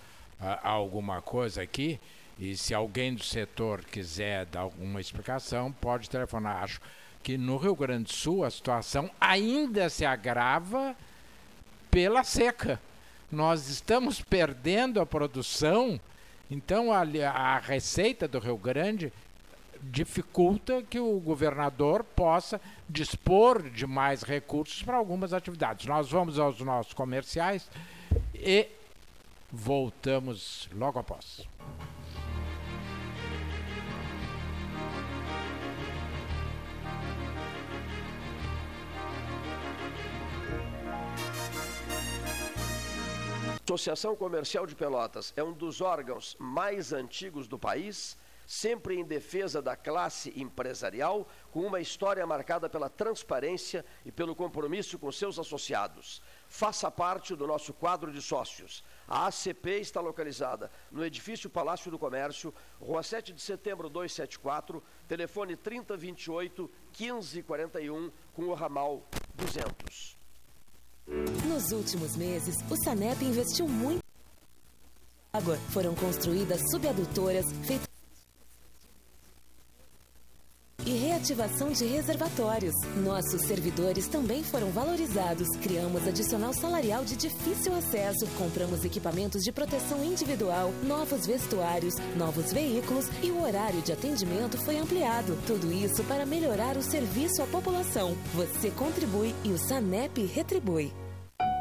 alguma coisa aqui. E se alguém do setor quiser dar alguma explicação, pode telefonar. Acho que no Rio Grande do Sul a situação ainda se agrava pela seca. Nós estamos perdendo a produção, então a, a receita do Rio Grande dificulta que o governador possa dispor de mais recursos para algumas atividades. Nós vamos aos nossos comerciais e voltamos logo após. Associação Comercial de Pelotas é um dos órgãos mais antigos do país sempre em defesa da classe empresarial, com uma história marcada pela transparência e pelo compromisso com seus associados. Faça parte do nosso quadro de sócios. A ACP está localizada no edifício Palácio do Comércio, Rua 7 de Setembro 274, telefone 3028 1541, com o ramal 200. Nos últimos meses, o Sanep investiu muito água. Foram construídas subadutoras feitas reativação de reservatórios. Nossos servidores também foram valorizados. Criamos adicional salarial de difícil acesso, compramos equipamentos de proteção individual, novos vestuários, novos veículos e o horário de atendimento foi ampliado. Tudo isso para melhorar o serviço à população. Você contribui e o SANEP retribui.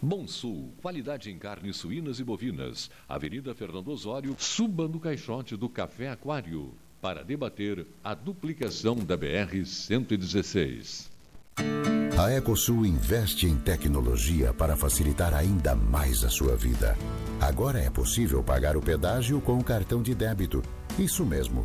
Bom Sul, qualidade em carnes suínas e bovinas. Avenida Fernando Osório, suba no caixote do Café Aquário para debater a duplicação da BR-116. A Ecosul investe em tecnologia para facilitar ainda mais a sua vida. Agora é possível pagar o pedágio com o cartão de débito. Isso mesmo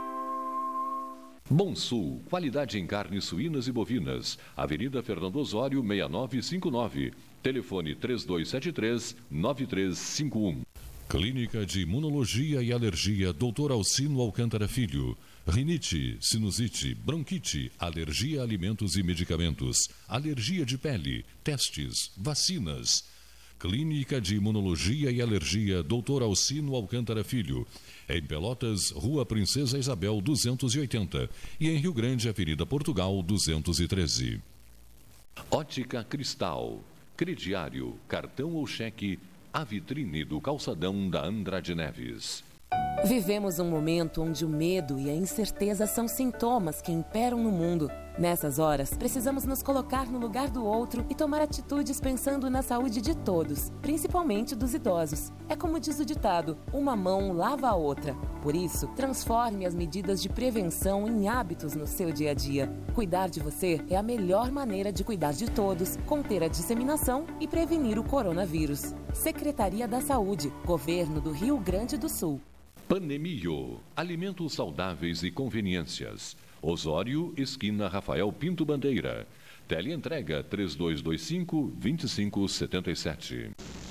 Bom Sul, qualidade em carnes suínas e bovinas. Avenida Fernando Osório, 6959. Telefone 3273-9351. Clínica de Imunologia e Alergia, Dr. Alcino Alcântara Filho. Rinite, sinusite, bronquite, alergia a alimentos e medicamentos, alergia de pele, testes, vacinas. Clínica de Imunologia e Alergia, Dr. Alcino Alcântara Filho. Em Pelotas, Rua Princesa Isabel 280 e em Rio Grande, Avenida Portugal 213. Ótica Cristal, crediário, cartão ou cheque, a vitrine do calçadão da Andrade Neves. Vivemos um momento onde o medo e a incerteza são sintomas que imperam no mundo. Nessas horas, precisamos nos colocar no lugar do outro e tomar atitudes pensando na saúde de todos, principalmente dos idosos. É como diz o ditado: uma mão lava a outra. Por isso, transforme as medidas de prevenção em hábitos no seu dia a dia. Cuidar de você é a melhor maneira de cuidar de todos, conter a disseminação e prevenir o coronavírus. Secretaria da Saúde, Governo do Rio Grande do Sul. Panemio, alimentos saudáveis e conveniências. Osório, esquina Rafael Pinto Bandeira. Teleentrega 3225 2577.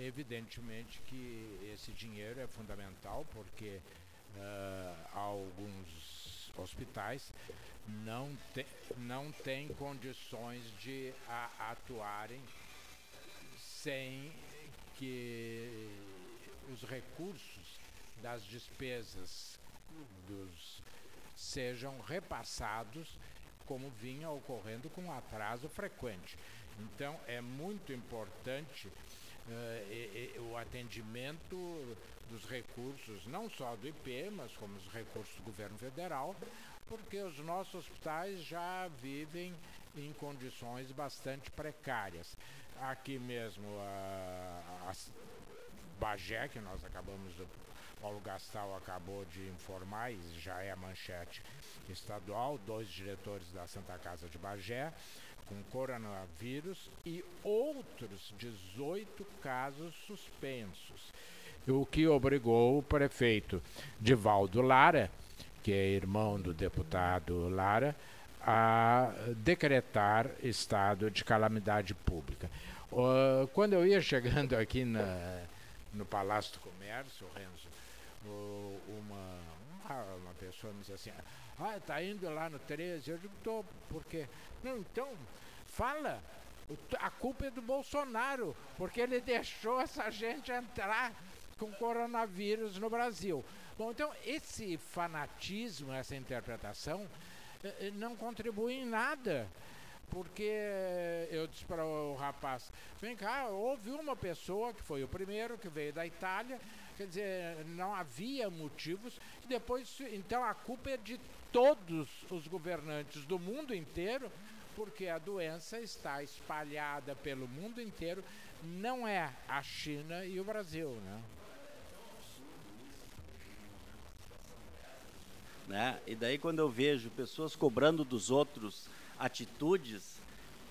Evidentemente que esse dinheiro é fundamental porque uh, alguns, hospitais não, te, não têm condições de a, atuarem sem que os recursos das despesas dos, sejam repassados como vinha ocorrendo com atraso frequente. Então é muito importante uh, o atendimento dos recursos, não só do IP, mas como os recursos do governo federal, porque os nossos hospitais já vivem em condições bastante precárias. Aqui mesmo, a, a Bagé, que nós acabamos, Paulo Gastal acabou de informar, e já é a manchete estadual, dois diretores da Santa Casa de Bagé, com coronavírus e outros 18 casos suspensos, o que obrigou o prefeito Divaldo Lara, que é irmão do deputado Lara, a decretar estado de calamidade pública. quando eu ia chegando aqui na, no Palácio do Comércio, Renzo, uma, uma pessoa me disse assim, ah, está indo lá no 13. Eu digo, tô, por quê? Não, então, fala. A culpa é do Bolsonaro, porque ele deixou essa gente entrar com coronavírus no Brasil. Bom, então, esse fanatismo, essa interpretação, eh, eh, não contribui em nada porque eu disse para o rapaz: vem cá, houve uma pessoa que foi o primeiro que veio da Itália, quer dizer, não havia motivos, depois, então a culpa é de todos os governantes do mundo inteiro, porque a doença está espalhada pelo mundo inteiro, não é a China e o Brasil, né? Né? E daí quando eu vejo pessoas cobrando dos outros atitudes,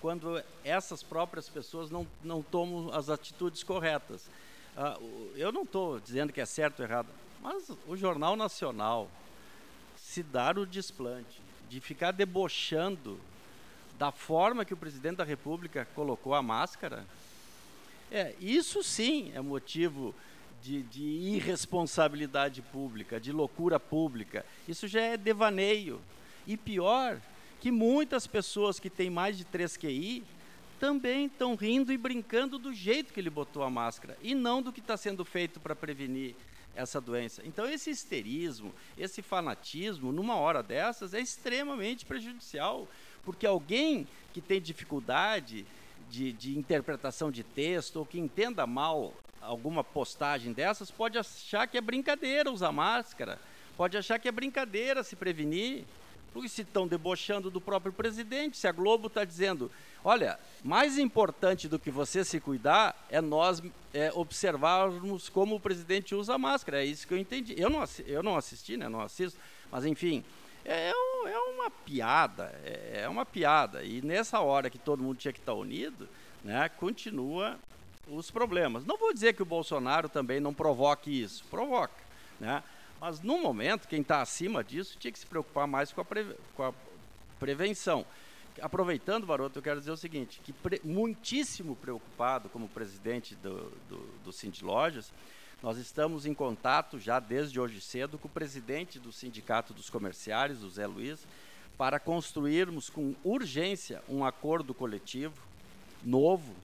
quando essas próprias pessoas não, não tomam as atitudes corretas. Uh, eu não estou dizendo que é certo ou errado, mas o Jornal Nacional, se dar o desplante de ficar debochando da forma que o presidente da República colocou a máscara, é, isso sim é motivo de, de, irresponsabilidade pública, de loucura pública. Isso já é devaneio. E pior, que muitas pessoas que têm mais de 3 QI também estão rindo e brincando do jeito que ele botou a máscara e não do que está sendo feito para prevenir essa doença. Então, esse histerismo, esse fanatismo, numa hora dessas, é extremamente prejudicial, porque alguém que tem dificuldade de, de interpretação de texto ou que entenda mal alguma postagem dessas pode achar que é brincadeira usar máscara, pode achar que é brincadeira se prevenir. Porque se estão debochando do próprio presidente, se a Globo está dizendo, olha, mais importante do que você se cuidar é nós é, observarmos como o presidente usa a máscara. É isso que eu entendi. Eu não, eu não assisti, né? Não assisto, mas enfim, é, é uma piada, é, é uma piada. E nessa hora que todo mundo tinha que estar unido, né, continua os problemas. Não vou dizer que o Bolsonaro também não provoque isso, provoca, né? Mas no momento, quem está acima disso tinha que se preocupar mais com a, pre, com a prevenção. Aproveitando, Baroto, eu quero dizer o seguinte, que pre, muitíssimo preocupado como presidente do, do, do Cindy Lojas, nós estamos em contato já desde hoje cedo com o presidente do Sindicato dos Comerciários, o Zé Luiz, para construirmos com urgência um acordo coletivo novo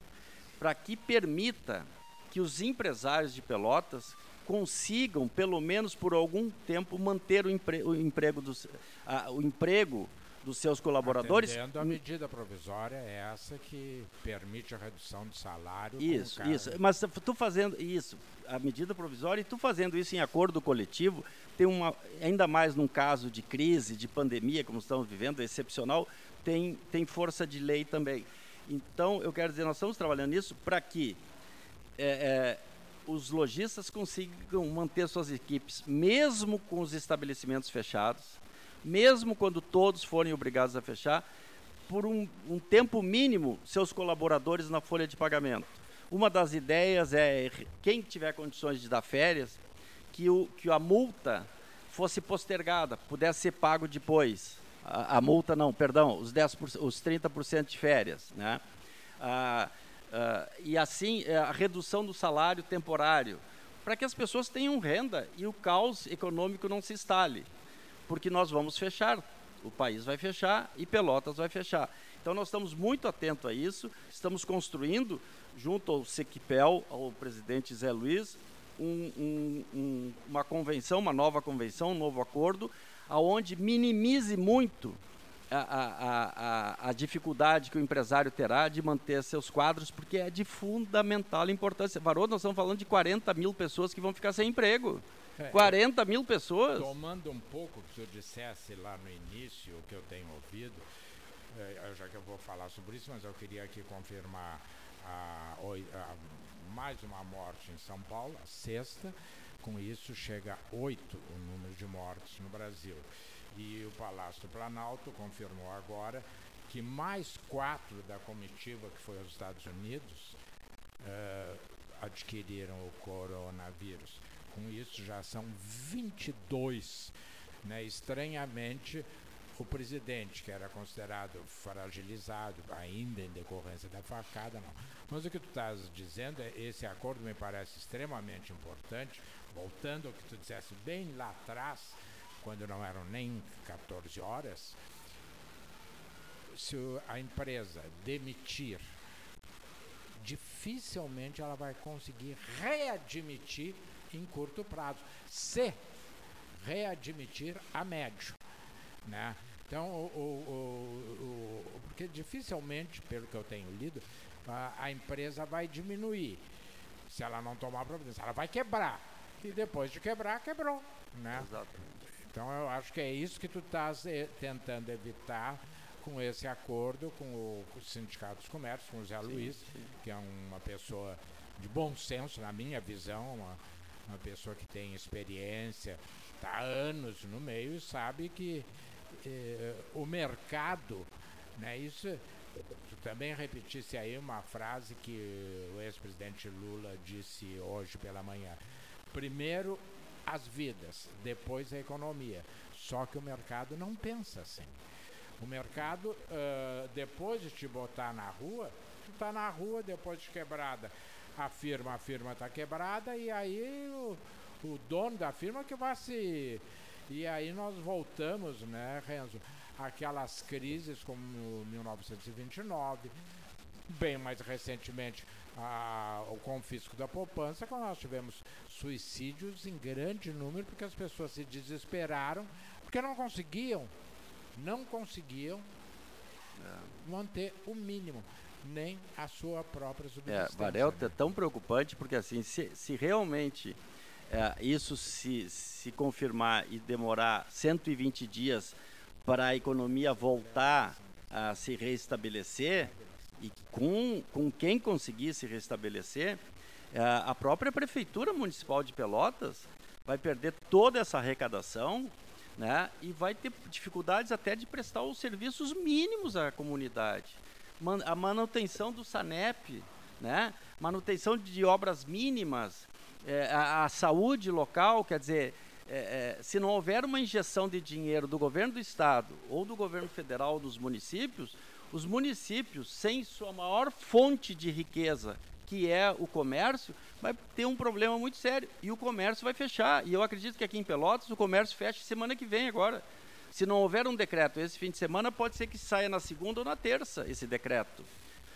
para que permita que os empresários de Pelotas consigam, pelo menos por algum tempo, manter o, empre o emprego dos, a, o emprego dos seus colaboradores. Atendendo a medida provisória é essa que permite a redução de salário. Isso, isso. Mas tu fazendo isso, a medida provisória, e tu fazendo isso em acordo coletivo, tem uma, ainda mais num caso de crise, de pandemia, como estamos vivendo, excepcional, tem, tem força de lei também. Então, eu quero dizer, nós estamos trabalhando nisso para que é, é, os lojistas consigam manter suas equipes, mesmo com os estabelecimentos fechados, mesmo quando todos forem obrigados a fechar, por um, um tempo mínimo, seus colaboradores na folha de pagamento. Uma das ideias é, quem tiver condições de dar férias, que, o, que a multa fosse postergada, pudesse ser pago depois. A, a multa não, perdão, os, 10%, os 30% de férias. Né? Ah, Uh, e assim é, a redução do salário temporário, para que as pessoas tenham renda e o caos econômico não se instale. Porque nós vamos fechar. O país vai fechar e Pelotas vai fechar. Então nós estamos muito atentos a isso, estamos construindo, junto ao Sequipel, ao presidente Zé Luiz, um, um, um, uma convenção, uma nova convenção, um novo acordo, aonde minimize muito a, a, a, a, dificuldade que o empresário terá de manter seus quadros, porque é de fundamental importância. Varô, nós estamos falando de 40 mil pessoas que vão ficar sem emprego. É, 40 mil pessoas. Tomando um pouco que o senhor dissesse lá no início, o que eu tenho ouvido, é, já que eu vou falar sobre isso, mas eu queria aqui confirmar a, a, mais uma morte em São Paulo, a sexta. Com isso, chega a oito o número de mortes no Brasil. E o Palácio do Planalto confirmou agora que mais quatro da comitiva que foi aos Estados Unidos uh, adquiriram o coronavírus. Com isso já são 22. Né? Estranhamente, o presidente, que era considerado fragilizado ainda em decorrência da facada, não. Mas o que tu estás dizendo, é esse acordo me parece extremamente importante, voltando ao que tu disseste bem lá atrás, quando não eram nem 14 horas, se a empresa demitir, dificilmente ela vai conseguir readmitir em curto prazo, se readmitir a médio. Né? Então, o, o, o, porque dificilmente, pelo que eu tenho lido, a, a, empresa vai diminuir se ela não tomar providência. Ela vai quebrar. E depois de quebrar, quebrou. Né? Exatamente. Então eu acho que é isso que tu estás eh, tentando evitar com esse acordo com o, com o Sindicato dos Comércios, com o Zé sim, Luiz, sim. que é uma pessoa de bom senso, na minha visão, uma, uma pessoa que tem experiência, está anos no meio e sabe que eh, o mercado, né, isso tu também repetisse aí uma frase que o ex-presidente Lula disse hoje pela manhã. Primeiro as vidas, depois a economia. Só que o mercado não pensa assim. O mercado, uh, depois de te botar na rua, tu tá na rua, depois de quebrada, a firma, a firma está quebrada, e aí o, o dono da firma que vai se. E aí nós voltamos, né, Renzo, aquelas crises como 1929, bem mais recentemente a, o confisco da poupança, quando nós tivemos suicídios em grande número, porque as pessoas se desesperaram, porque não conseguiam, não conseguiam é. manter o mínimo, nem a sua própria subsistência. É, Varel, é tão preocupante, porque assim, se, se realmente é, isso se, se confirmar e demorar 120 dias para a economia voltar a se restabelecer, e com, com quem conseguir se restabelecer, é, a própria Prefeitura Municipal de Pelotas vai perder toda essa arrecadação né, e vai ter dificuldades até de prestar os serviços mínimos à comunidade. Man, a manutenção do SANEP, né, manutenção de obras mínimas, é, a, a, saúde local, quer dizer, é, é, se não houver uma injeção de dinheiro do governo do estado ou do governo federal dos municípios, os municípios, sem sua maior fonte de riqueza, que é o comércio, vai ter um problema muito sério. E o comércio vai fechar. E eu acredito que aqui em Pelotas o comércio fecha semana que vem agora. Se não houver um decreto esse fim de semana, pode ser que saia na segunda ou na terça esse decreto.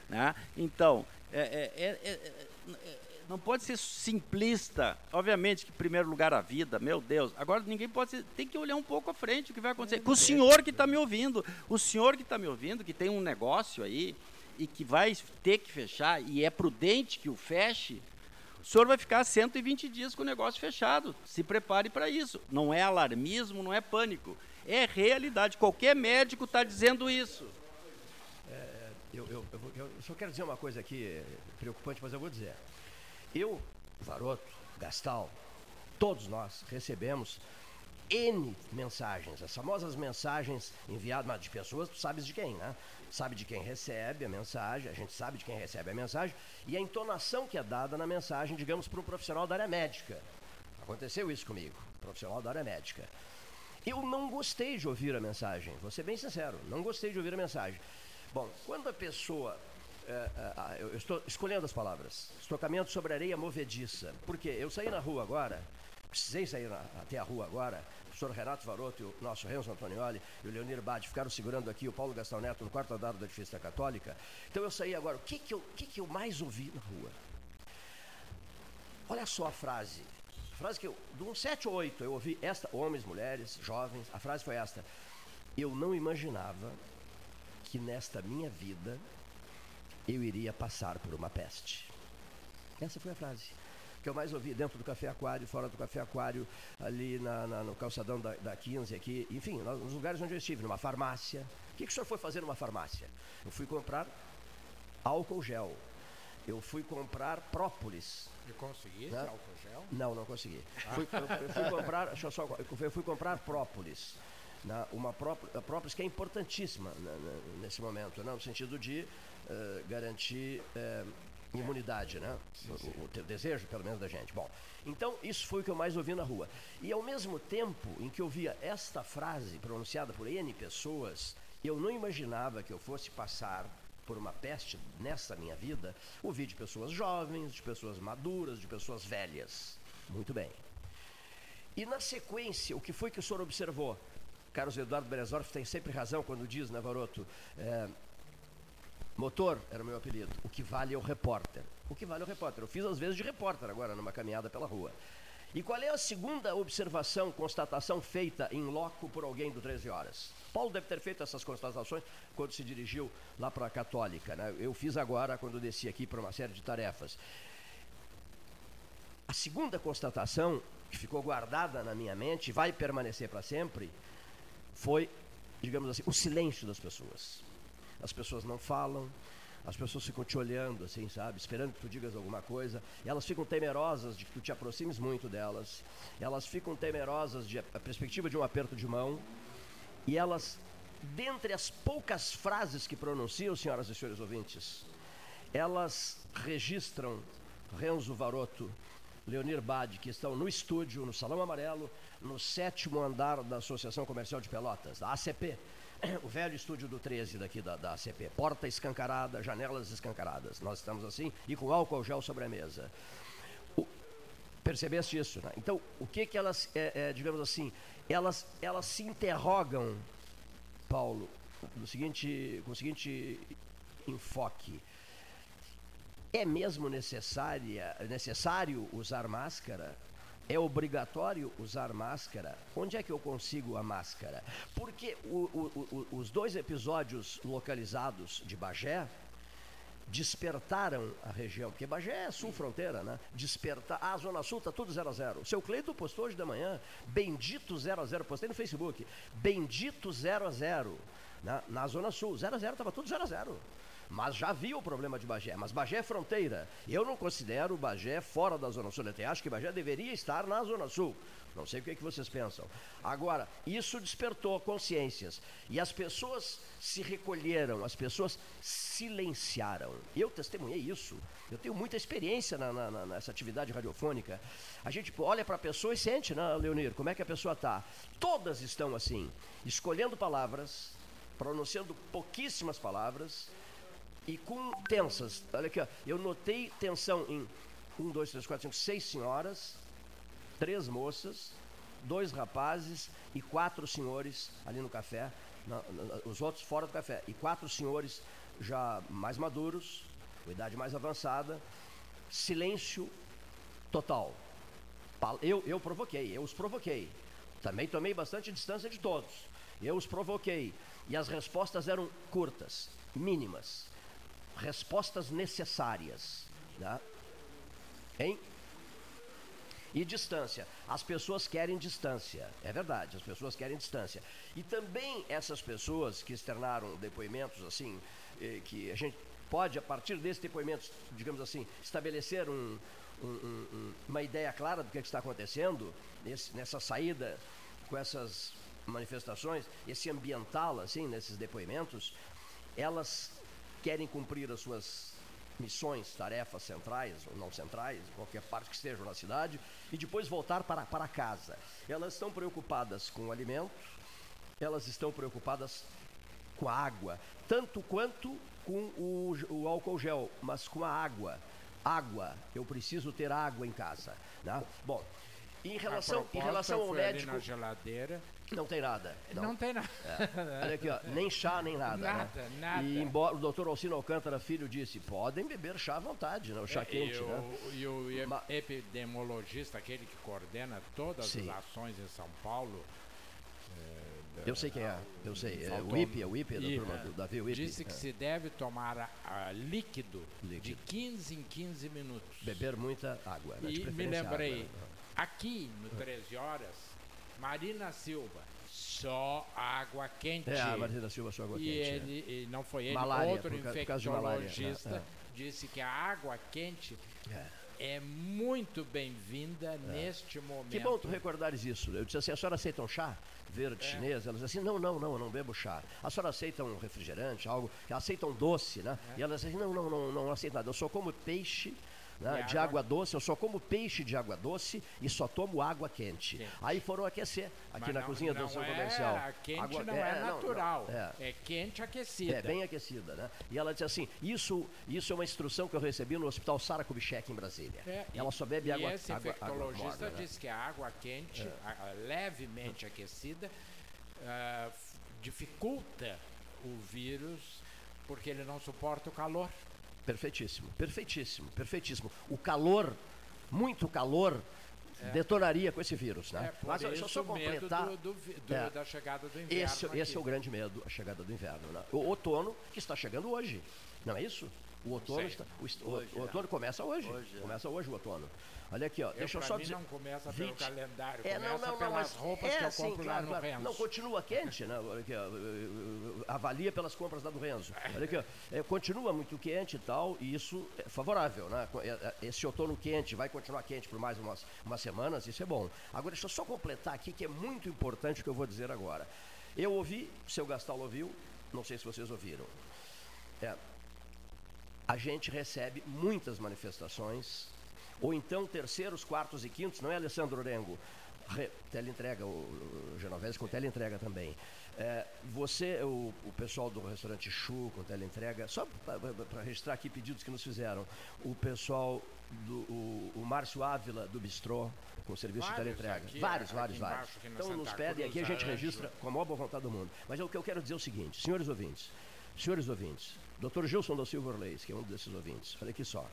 Né? Então, é, é, é, não pode ser simplista. Obviamente que, em primeiro lugar, a vida, meu Deus. Agora, ninguém pode ser. Tem que olhar um pouco à frente o que vai acontecer. Com o senhor que está me ouvindo. O senhor que está me ouvindo, que tem um negócio aí e que vai ter que fechar, e é prudente que o feche, o senhor vai ficar 120 dias com o negócio fechado. Se prepare para isso. Não é alarmismo, não é pânico. É realidade. Qualquer médico está dizendo isso. É, eu, eu, eu, só quero dizer uma coisa aqui, é preocupante, mas eu vou dizer. Eu, Varoto, Gastal, todos nós recebemos N mensagens, as famosas mensagens enviadas de pessoas, tu sabes de quem, né? Sabe de quem recebe a mensagem, a gente sabe de quem recebe a mensagem e a entonação que é dada na mensagem, digamos, para um profissional da área médica. Aconteceu isso comigo, profissional da área médica. Eu não gostei de ouvir a mensagem, vou ser bem sincero, não gostei de ouvir a mensagem. Bom, quando a pessoa é, é, eu estou escolhendo as palavras. Estou caminhando sobre areia movediça. Por quê? Eu saí na rua agora precisei sair na, até a rua agora. O professor Renato Varoto e o nosso Renzo Antonioli e o Leonir Bade ficaram segurando aqui o Paulo Gastão Neto no quarto andar do edifício da Católica. Então eu saí agora. O que, que, eu, que, que eu mais ouvi na rua? Olha só a frase. Frase que eu, de uns sete ou oito, eu ouvi esta, homens, mulheres, jovens, a frase foi esta. Eu não imaginava que nesta minha vida eu iria passar por uma peste. Essa foi a frase que eu mais ouvi dentro do Café Aquário, fora do Café Aquário, ali na, na, no calçadão da, da 15 aqui, enfim, nos lugares onde eu estive, numa farmácia. O que, que o senhor foi fazer numa farmácia? Eu fui comprar álcool gel. Eu fui comprar própolis. E consegui né? álcool gel? Não, não consegui. Ah. Fui, eu, eu, fui comprar, deixa eu só, eu fui comprar própolis. Né? Uma própolis que é importantíssima né, né, nesse momento, né? no sentido de uh, garantir uh, imunidade, né? Sim, sim. O, o, desejo, pelo menos, da gente. Bom, então isso foi o que eu mais ouvi na rua. E ao mesmo tempo em que eu via esta frase pronunciada por N pessoas, eu não imaginava que eu fosse passar por uma peste nessa minha vida, ouvi de pessoas jovens, de pessoas maduras, de pessoas velhas. Muito bem. E na sequência, o que foi que o senhor observou? Carlos Eduardo Berezorf tem sempre razão quando diz, né, Varoto? É, motor era o meu apelido. O que vale é o repórter. O que vale é o repórter. Eu fiz às vezes de repórter agora, numa caminhada pela rua. E qual é a segunda observação, constatação feita em loco por alguém do 13 Horas? Paulo deve ter feito essas constatações quando se dirigiu lá para a Católica. Né? Eu fiz agora quando desci aqui para uma série de tarefas. A segunda constatação, que ficou guardada na minha mente vai permanecer para sempre, foi, digamos assim, o silêncio das pessoas. As pessoas não falam, as pessoas ficam te olhando, assim, sabe? Esperando que tu digas alguma coisa. Elas ficam temerosas de que tu te aproximes muito delas. Elas ficam temerosas de a perspectiva de um aperto de mão. E elas, dentre as poucas frases que pronunciam, senhoras e senhores ouvintes, elas registram Renzo Varoto, Leonir Bade, que estão no estúdio, no Salão Amarelo, no sétimo andar da Associação Comercial de Pelotas, da ACP o velho estúdio do 13 daqui da, da ACP. Porta escancarada, janelas escancaradas. Nós estamos assim e com álcool gel sobre a mesa. O, percebeste isso, né? Então, o que que elas, é, é, digamos assim, elas, elas se interrogam, Paulo, no seguinte, com o seguinte enfoque. É mesmo necessária, necessário usar máscara? É obrigatório usar máscara? Onde é que eu consigo a máscara? Porque o, o, o, os dois episódios localizados de Bagé despertaram a região, porque Bagé é sul-fronteira, né? Despertar. Ah, a Zona Sul tá tudo 0 a 0. Seu Cleito postou hoje de manhã, bendito 0 a 0. Postei no Facebook, bendito 0 a 0. Na, na Zona Sul, 0 a 0 estava tudo 0 a 0 mas já vi o problema de Bagé. Mas Bagé é fronteira. Eu não considero Bagé fora da Zona Sul. Eu acho que Bagé deveria estar na Zona Sul. Não sei o que, é que vocês pensam. Agora, isso despertou consciências. E as pessoas se recolheram, as pessoas silenciaram. Eu testemunhei isso. Eu tenho muita experiência na, na, nessa atividade radiofônica. A gente olha para a pessoa e sente, né, Leonir, como é que a pessoa está. Todas estão assim, escolhendo palavras, pronunciando pouquíssimas palavras e com tensas. Olha aqui, ó, eu notei tensão em um, dois, três, quatro, cinco, seis senhoras, três moças, dois rapazes e quatro senhores ali no café, na, na, os outros fora do café, e quatro senhores já mais maduros, com idade mais avançada, silêncio total. Eu, eu provoquei, eu os provoquei. Também tomei bastante distância de todos. Eu os provoquei. E as respostas eram curtas, mínimas respostas necessárias. Né? Hein? E distância. As pessoas querem distância. É verdade, as pessoas querem distância. E também essas pessoas que externaram depoimentos assim, eh, que a gente pode, a partir desses depoimentos, digamos assim, estabelecer um, um, um, uma ideia clara do que, é que está acontecendo nesse, nessa saída com essas manifestações, esse ambiental, assim, nesses depoimentos, elas querem cumprir as suas missões, tarefas centrais ou não centrais, qualquer parte que estejam na cidade, e depois voltar para, para casa. Elas estão preocupadas com o alimento, elas estão preocupadas com a água, tanto quanto com o, o álcool gel, mas com a água. Água, eu preciso ter água em casa. Né? Bom, Em relação, em relação ao médico. na geladeira. Não tem nada. Não, não tem nada. É. Olha aqui, ó, nem chá, nem nada. Nada, né? nada. E embora o doutor Alcino Alcântara Filho disse, podem beber chá à vontade, né? O chá É, quente, e o, né? E o epidemiologista, aquele que coordena todas Sim. as ações em São Paulo. é, da- Eu sei quem é, eu sei. É, o IPE, é o IPE da turma do Davi, o IPE. Disse que é. se deve tomar a- a líquido, de Líquido. 15 em 15 minutos. Beber muita água, né? De E me lembrei, água, né? aqui no 13 Horas, Marina Silva, só água quente. É, a Marina Silva só água e quente, é. Ele, e não foi ele, Malária, outro por ca- por malária, né? infectologista, É. disse que a água quente é, muito bem-vinda neste momento. Que bom tu recordares isso. Eu disse assim, a senhora aceita um chá verde É. chinês? Ela disse assim, não, não, não, eu não bebo chá. A senhora aceita um refrigerante, algo, aceita um doce, né? É. E ela disse assim, não, não, não, não aceito nada. Eu só como peixe né, E de água- água doce, eu só como peixe de água doce e só tomo água quente. Quente. Aí foram aquecer aqui Mas na não- cozinha do não seu é, comercial. A quente Água- não é, não, não, natural. é. é. quente aquecida. É, bem aquecida, né? E ela disse assim, isso, isso é uma instrução que eu recebi no Hospital Sara Kubitschek em Brasília. É, ela e- só bebe e água, esse água, água infectologista morna, né? que a água quente, É. a- a levemente aquecida, f- dificulta o vírus porque ele não suporta o calor. Perfeitíssimo, perfeitíssimo, perfeitíssimo. O calor, muito calor, É. detonaria com esse vírus, né? É, Mas isso só completar. do- do do- É. da chegada do inverno Esse, esse é o grande medo, a chegada do inverno. Né? O outono que está chegando hoje, não é isso? O outono, está, o, est- o- Hoje, o outono é. começa hoje. Hoje, é. Começa hoje o outono. Olha aqui, ó. Eu, deixa eu só mim, dizer. não começa pelo 20 calendário, É, começa não, não, não, pelas mas roupas é, que eu sim, compro claro, lá no. Renzo. Não, continua quente, né? Olha aqui, ó, avalia pelas compras lá do Renzo. Olha aqui, ó, é, continua muito quente e tal, e isso é favorável, né? É, é, Esse outono quente vai continuar quente por mais umas, umas semanas, isso é bom. Agora, deixa eu só completar aqui, que é muito importante o que eu vou dizer agora. Eu ouvi, o seu Gastal ouviu, não sei se vocês ouviram. É, a gente recebe muitas manifestações, ou então terceiros, quartos e quintos, não é, Alessandro Orengo? Re, teleentrega, o, o Genovese com teleentrega também. É, você, o, o pessoal do restaurante Chu com teleentrega, só para registrar aqui pedidos que nos fizeram, o pessoal do o, o Márcio Ávila do Bistrô com serviço de Vários teleentrega. aqui, vários, aqui vários, vários. Então nos pedem, aqui a gente Aranjo. registra com a maior boa vontade do mundo. Mas o que eu quero dizer é o seguinte, senhores ouvintes, senhores ouvintes, Dr. Gilson da Silva Orleis, que é um desses ouvintes, olha aqui só.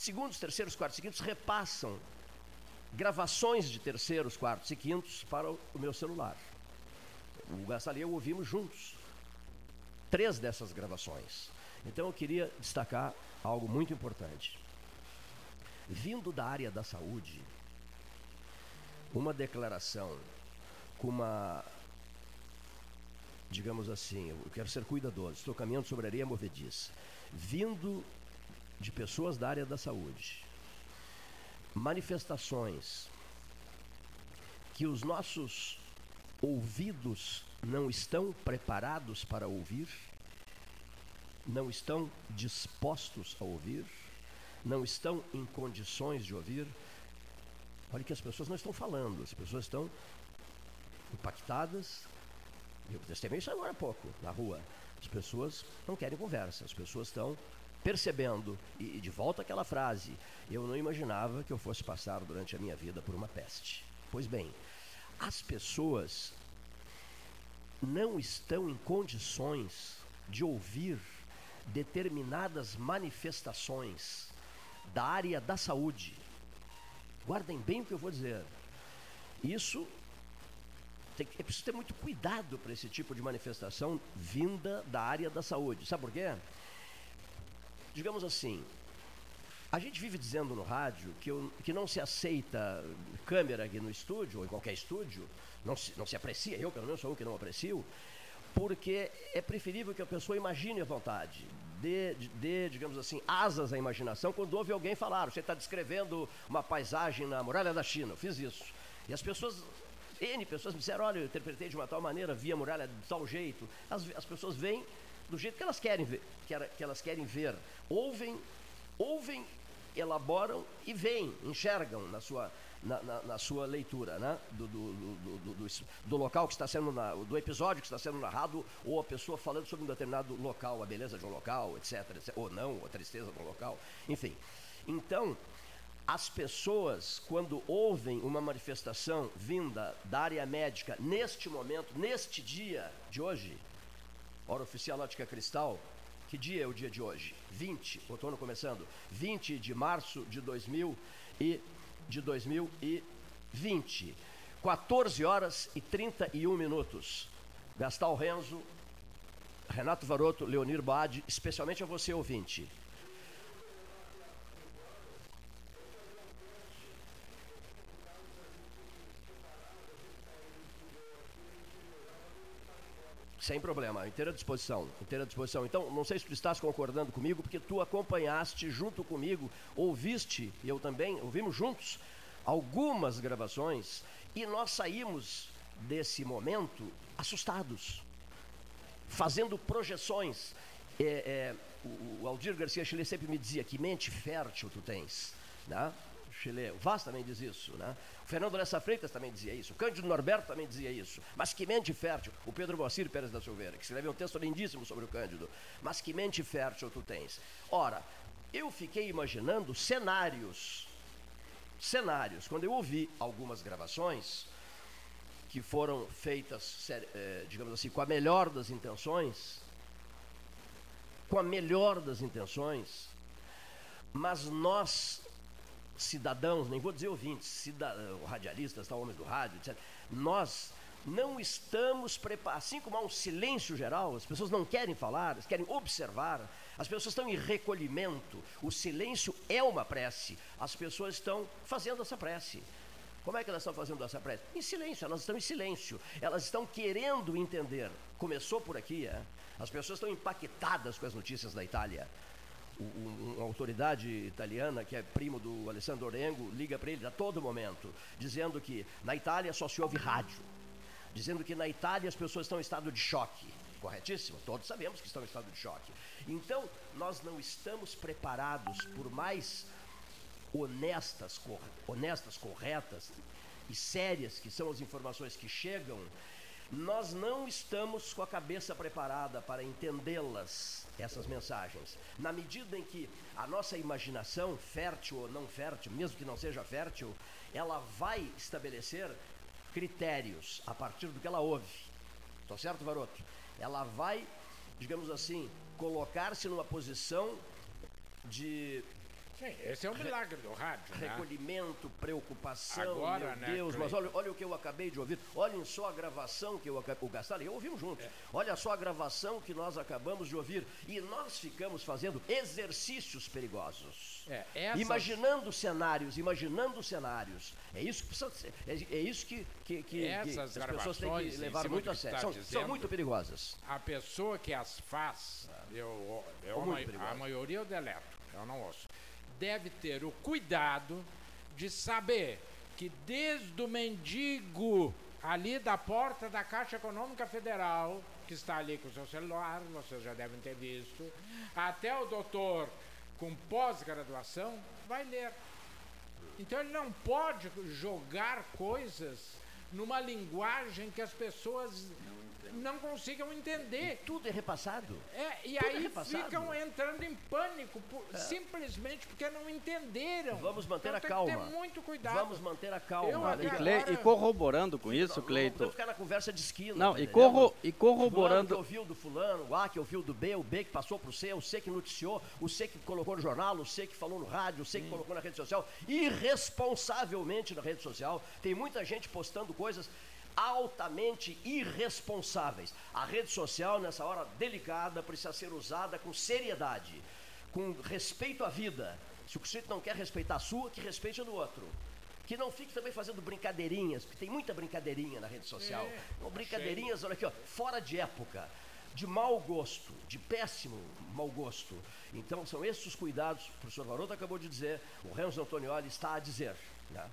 Segundos, terceiros, quartos e quintos repassam gravações de terceiros, quartos e quintos para o, meu celular. O Gastalho e eu ouvimos juntos três dessas gravações. Então eu queria destacar algo muito importante. Vindo da área da saúde, uma declaração com uma, digamos assim, eu quero ser cuidadoso, estou caminhando sobre areia movediça, vindo de pessoas da área da saúde, manifestações que os nossos ouvidos não estão preparados para ouvir, não estão dispostos a ouvir, não estão em condições de ouvir. Olha que as pessoas não estão falando, as pessoas estão impactadas. Eu testemunhei isso agora há pouco, na rua. As pessoas não querem conversa, as pessoas estão percebendo. E, de volta àquela frase: eu não imaginava que eu fosse passar durante a minha vida por uma peste. Pois bem, as pessoas não estão em condições de ouvir determinadas manifestações da área da saúde. Guardem bem o que eu vou dizer. Isso tem, é preciso ter muito cuidado para esse tipo de manifestação vinda da área da saúde. Sabe por quê? Digamos assim, a gente vive dizendo no rádio que, eu, que não se aceita câmera aqui no estúdio, ou em qualquer estúdio, não se, não se aprecia, eu pelo menos sou um que não aprecio, porque é preferível que a pessoa imagine à vontade, dê, dê, digamos assim, asas à imaginação quando ouve alguém falar. Você está descrevendo uma paisagem na muralha da China, eu fiz isso. E as pessoas, N pessoas me disseram, olha, eu interpretei de uma tal maneira, vi a muralha de tal jeito. As, as pessoas veem do jeito que elas querem ver, que, elas querem ver. Ouvem, ouvem, elaboram e veem, enxergam na sua, na, na- na sua leitura, né? Do, do, do, do- do- local que está sendo, na- do episódio que está sendo narrado, ou a pessoa falando sobre um determinado local, a beleza de um local, etc, etc, ou não, a tristeza de um local, enfim. Então, as pessoas, quando ouvem uma manifestação vinda da área médica, neste momento, neste dia de hoje, hora oficial Ótica Cristal, que dia é o dia de hoje? 20, outono começando, 20 de março de 2000 e de 2020. 14 horas e 31 minutos. Gastal Renzo, Renato Varoto, Leonir Bade, especialmente a você ouvinte. Sem problema, inteira disposição, inteira disposição. Então, não sei se tu estás concordando comigo, porque tu acompanhaste junto comigo, ouviste, e eu também, ouvimos juntos, algumas gravações, e nós saímos desse momento assustados, fazendo projeções. É, é, o, o Aldir Garcia Chile sempre me dizia que mente fértil tu tens, né? Chile, o Vaz também diz isso, né? Fernando Lessa Freitas também dizia isso, Cândido Norberto também dizia isso. Mas que mente fértil, o Pedro Moacir Pérez da Silveira, que escreveu um texto lindíssimo sobre o Cândido. Mas que mente fértil tu tens. Ora, eu fiquei imaginando cenários, cenários. Quando eu ouvi algumas gravações que foram feitas, eh, digamos assim, com a melhor das intenções, com a melhor das intenções, mas nós cidadãos, nem vou dizer ouvintes, cidadãos, radialistas, tal, homens do rádio, etc. Nós não estamos preparados, assim como há um silêncio geral, as pessoas não querem falar, elas querem observar, as pessoas estão em recolhimento, o silêncio é uma prece, as pessoas estão fazendo essa prece. Como é que elas estão fazendo essa prece? Em silêncio, elas estão em silêncio, elas estão querendo entender. Começou por aqui, é? as pessoas estão impactadas com as notícias da Itália uma autoridade italiana, que é primo do Alessandro Orengo, liga para ele a todo momento, dizendo que na Itália só se ouve rádio, dizendo que na Itália as pessoas estão em estado de choque. Corretíssimo? Todos sabemos que estão em estado de choque. Então, nós não estamos preparados, por mais honestas, honestas, corretas e sérias que são as informações que chegam, nós não estamos com a cabeça preparada para entendê-las essas mensagens. Na medida em que a nossa imaginação, fértil ou não fértil, mesmo que não seja fértil, ela vai estabelecer critérios a partir do que ela ouve. Tô certo, Varoto? Ela vai, digamos assim, colocar-se numa posição de Sim, esse é o milagre do rádio. Né? Recolhimento, preocupação, Agora, meu né, Deus, mas olha, olha o que eu acabei de ouvir. Olhem só a gravação que eu acabei. O Gastal e eu ouvimos juntos. É. Olha só a gravação que nós acabamos de ouvir. E nós ficamos fazendo exercícios perigosos. É, essas... Imaginando cenários, imaginando cenários. É isso que precisa ser, é, é isso que, que, que, que as pessoas têm que levar muito a sério. São, dizendo, são, muito perigosas. A pessoa que as faz, eu, eu, a, a maioria eu deleto, eu não ouço deve ter o cuidado de saber que desde o mendigo ali da porta da Caixa Econômica Federal, que está ali com o seu celular, vocês já devem ter visto, até o doutor com pós-graduação, vai ler. Então ele não pode jogar coisas numa linguagem que as pessoas não consigam entender. E tudo é repassado. É, e tudo é aí é ficam entrando em pânico por, é. simplesmente porque não entenderam. Vamos manter então, a calma. Tem que ter muito cuidado. Vamos manter a calma. Eu, e, agora... e, corroborando com isso, Cleiton. Não ficar na conversa de esquina. Não, e, corro, e corroborando. O que ouviu do fulano, o A que ouviu do B, o B que passou para o C, o C que noticiou, o C que colocou no jornal, o C que falou no rádio, o C que hum. colocou na rede social. Irresponsavelmente na rede social. Tem muita gente postando coisas altamente irresponsáveis. A rede social, nessa hora delicada, precisa ser usada com seriedade, com respeito à vida. Se o sujeito não quer respeitar a sua, que respeite a do outro. Que não fique também fazendo brincadeirinhas, porque tem muita brincadeirinha na rede social. É, brincadeirinhas, olha aqui, ó, fora de época, de mau gosto, de péssimo mau gosto. Então, são esses os cuidados, o professor Varoto acabou de dizer, o Renzo Antonioli está a dizer. Né?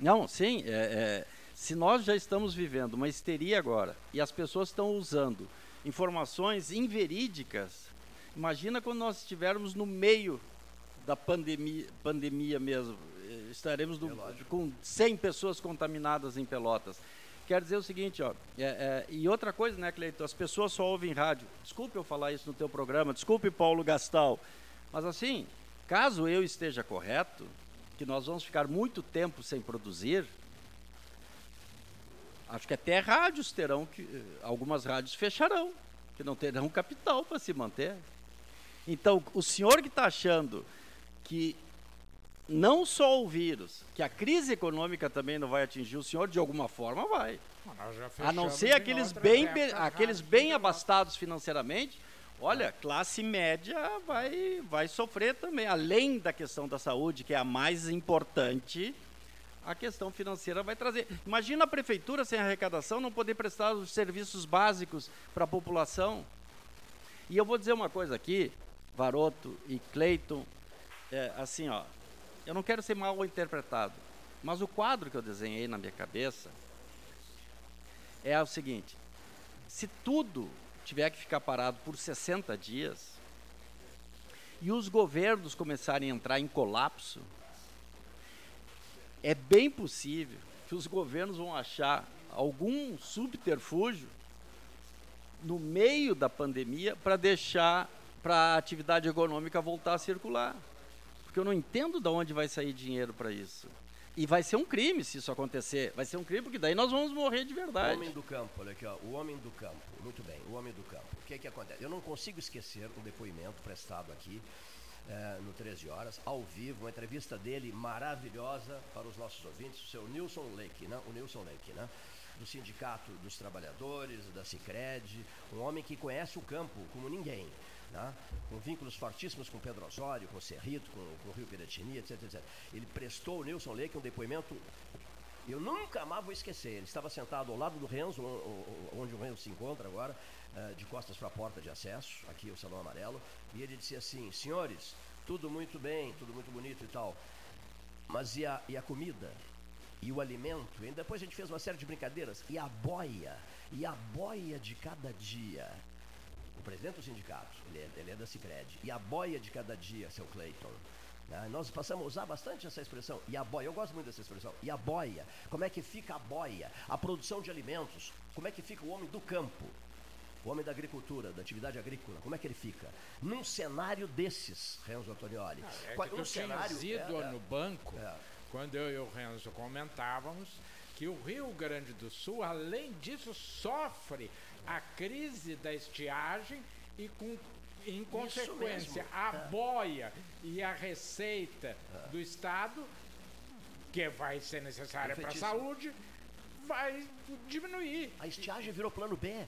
Não, sim, é, é se nós já estamos vivendo uma histeria agora e as pessoas estão usando informações inverídicas, imagina quando nós estivermos no meio da pandemia, pandemia mesmo. Estaremos no, é com 100 pessoas contaminadas em Pelotas. Quer dizer o seguinte, ó, é, é, e outra coisa, né, Cleiton, as pessoas só ouvem rádio. Desculpe eu falar isso no teu programa, desculpe Paulo Gastal, mas assim, caso eu esteja correto, que nós vamos ficar muito tempo sem produzir, acho que até rádios terão que. Algumas rádios fecharão, que não terão capital para se manter. Então, o senhor que está achando que não só o vírus, que a crise econômica também não vai atingir o senhor, de alguma forma vai. A não ser aqueles bem, aqueles bem abastados financeiramente, olha, classe média vai, vai sofrer também. Além da questão da saúde, que é a mais importante, a questão financeira vai trazer. Imagina a prefeitura sem arrecadação não poder prestar os serviços básicos para a população. E eu vou dizer uma coisa aqui, Varoto e Cleiton, é, assim, ó, eu não quero ser mal interpretado, mas o quadro que eu desenhei na minha cabeça é o seguinte: se tudo tiver que ficar parado por 60 dias e os governos começarem a entrar em colapso, é bem possível que os governos vão achar algum subterfúgio no meio da pandemia para deixar para a atividade econômica voltar a circular. Porque eu não entendo de onde vai sair dinheiro para isso. E vai ser um crime se isso acontecer. Vai ser um crime porque daí nós vamos morrer de verdade. O homem do campo, olha aqui, ó, o homem do campo. Muito bem, o homem do campo. O que é que acontece? Eu não consigo esquecer um depoimento prestado aqui é, no 13 Horas, ao vivo, uma entrevista dele maravilhosa para os nossos ouvintes, o seu Nilson Lake, né? o Nilson Lake, né? do Sindicato dos Trabalhadores, da Cicred, um homem que conhece o campo como ninguém né? com vínculos fortíssimos com Pedro Osório, com Cerrito, com, com o Rio Piratini, etc, etc. Ele prestou ao Nilson Leque um depoimento eu nunca mais vou esquecer. Ele estava sentado ao lado do Renzo, onde o Renzo se encontra agora, de costas para a porta de acesso, aqui o Salão Amarelo, e ele disse assim: Senhores, tudo muito bem, tudo muito bonito e tal, mas e a, e a comida? E o alimento? E depois a gente fez uma série de brincadeiras. E a boia? E a boia de cada dia? presidente do sindicato, ele é, ele é da Cicred. E a boia de cada dia, seu Clayton. Né? Nós passamos a usar bastante essa expressão. E a boia, eu gosto muito dessa expressão. E a boia, como é que fica a boia? A produção de alimentos, como é que fica o homem do campo? O homem da agricultura, da atividade agrícola, como é que ele fica? Num cenário desses, Renzo Antonioli. Ah, é que um cenário, ido é, no banco, é. quando eu e o Renzo comentávamos, que o Rio Grande do Sul, além disso, sofre a crise da estiagem e com em consequência a é. boia e a receita é. do Estado, que vai ser necessária para a saúde, vai diminuir. A estiagem virou plano B.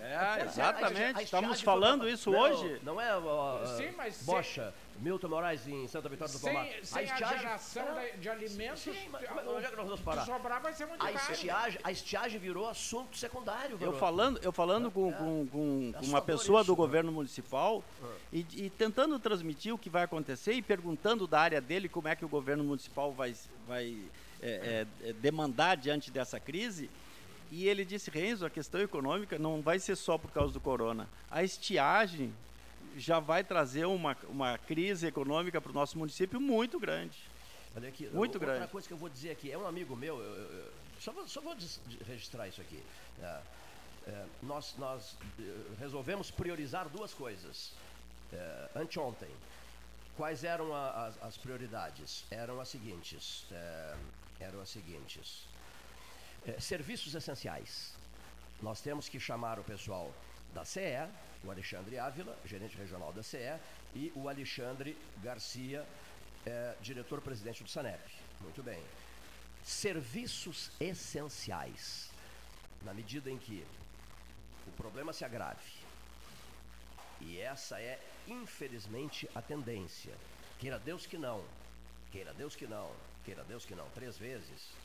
É, exatamente. Estamos falando isso não, hoje. Não é uh, Sim, mas Bocha, Milton Moraes em Santa Vitória do Palmar. Sem, sem a, estiagem, a geração de, de alimentos, sim, mas, mas onde é que nós vamos parar? sobrar vai ser muito a estiagem, a estiagem virou assunto secundário. Eu falando, eu falando é, com, é, com, com, com uma pessoa isso, do governo municipal é. e, e, tentando transmitir o que vai acontecer e perguntando da área dele como é que o governo municipal vai, vai é, é, demandar diante dessa crise. E ele disse, Renzo, a questão econômica não vai ser só por causa do corona. A estiagem já vai trazer uma, uma crise econômica para o nosso município muito grande. Olha aqui, muito outra grande. Outra coisa que eu vou dizer aqui, é um amigo meu, eu, eu, só vou, só vou registrar isso aqui. É, é, nós, nós eh, resolvemos priorizar duas coisas é, anteontem. Quais eram a, as, as, prioridades? Eram as seguintes. É, eram as seguintes. É, serviços essenciais. Nós temos que chamar o pessoal da CE, o Alexandre Ávila, gerente regional da CE, e o Alexandre Garcia, é, diretor-presidente do SANEP. Muito bem. Serviços essenciais. Na medida em que o problema se agrave, e essa é, infelizmente, a tendência. Queira Deus que não, queira Deus que não, queira Deus que não, três vezes.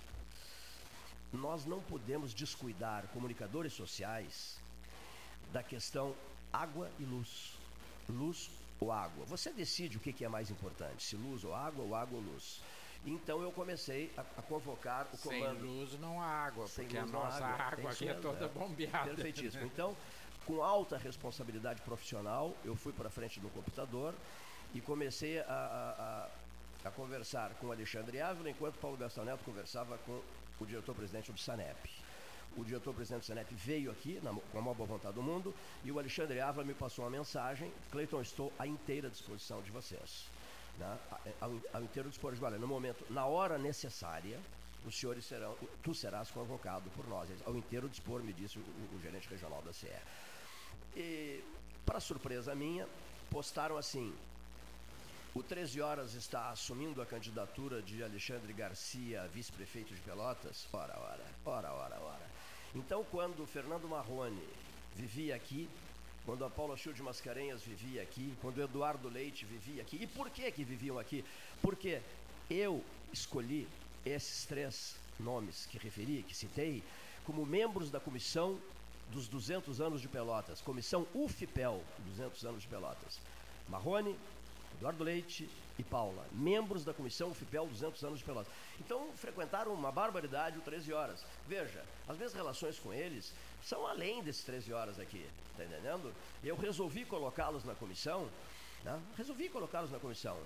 Nós não podemos descuidar comunicadores sociais da questão água e luz. Luz ou água. Você decide o que, é mais importante, se luz ou água, ou água ou luz. Então eu comecei a, a convocar o comando. Sem luz não há água, Sem porque a nossa água, água aqui é toda é. bombeada. Perfeitíssimo. Então, com alta responsabilidade profissional, eu fui para frente do computador e comecei a, a, a, conversar com Alexandre Ávila, enquanto Paulo Gastão Neto conversava com o diretor-presidente do SANEP o diretor-presidente do Senep veio aqui, na, com a maior boa vontade do mundo, e o Alexandre Ávila me passou uma mensagem, Cleiton, estou à inteira disposição de vocês. né, ao, ao inteiro dispor de olha, no momento, na hora necessária, os senhores serão, tu serás convocado por nós. Ao inteiro dispor, me disse o, o gerente regional da CE. E, para surpresa minha, postaram assim: o 13 Horas está assumindo a candidatura de Alexandre Garcia, vice-prefeito de Pelotas? Ora, ora, ora, ora, ora. Então, quando Fernando Marrone vivia aqui, quando a Paula Schultz Mascarenhas vivia aqui, quando Eduardo Leite vivia aqui. E por que que viviam aqui? Porque eu escolhi esses três nomes que referi, que citei, como membros da comissão dos 200 anos de Pelotas, comissão UFPEL, 200 anos de Pelotas. Marrone, Eduardo Leite e Paula, membros da comissão UFPEL 200 anos de Pelotas. Então frequentaram uma barbaridade o 13 horas. Veja, as minhas relações com eles são além desses 13 horas aqui, tá entendendo? Eu resolvi colocá-los na comissão, né? resolvi colocá-los na comissão,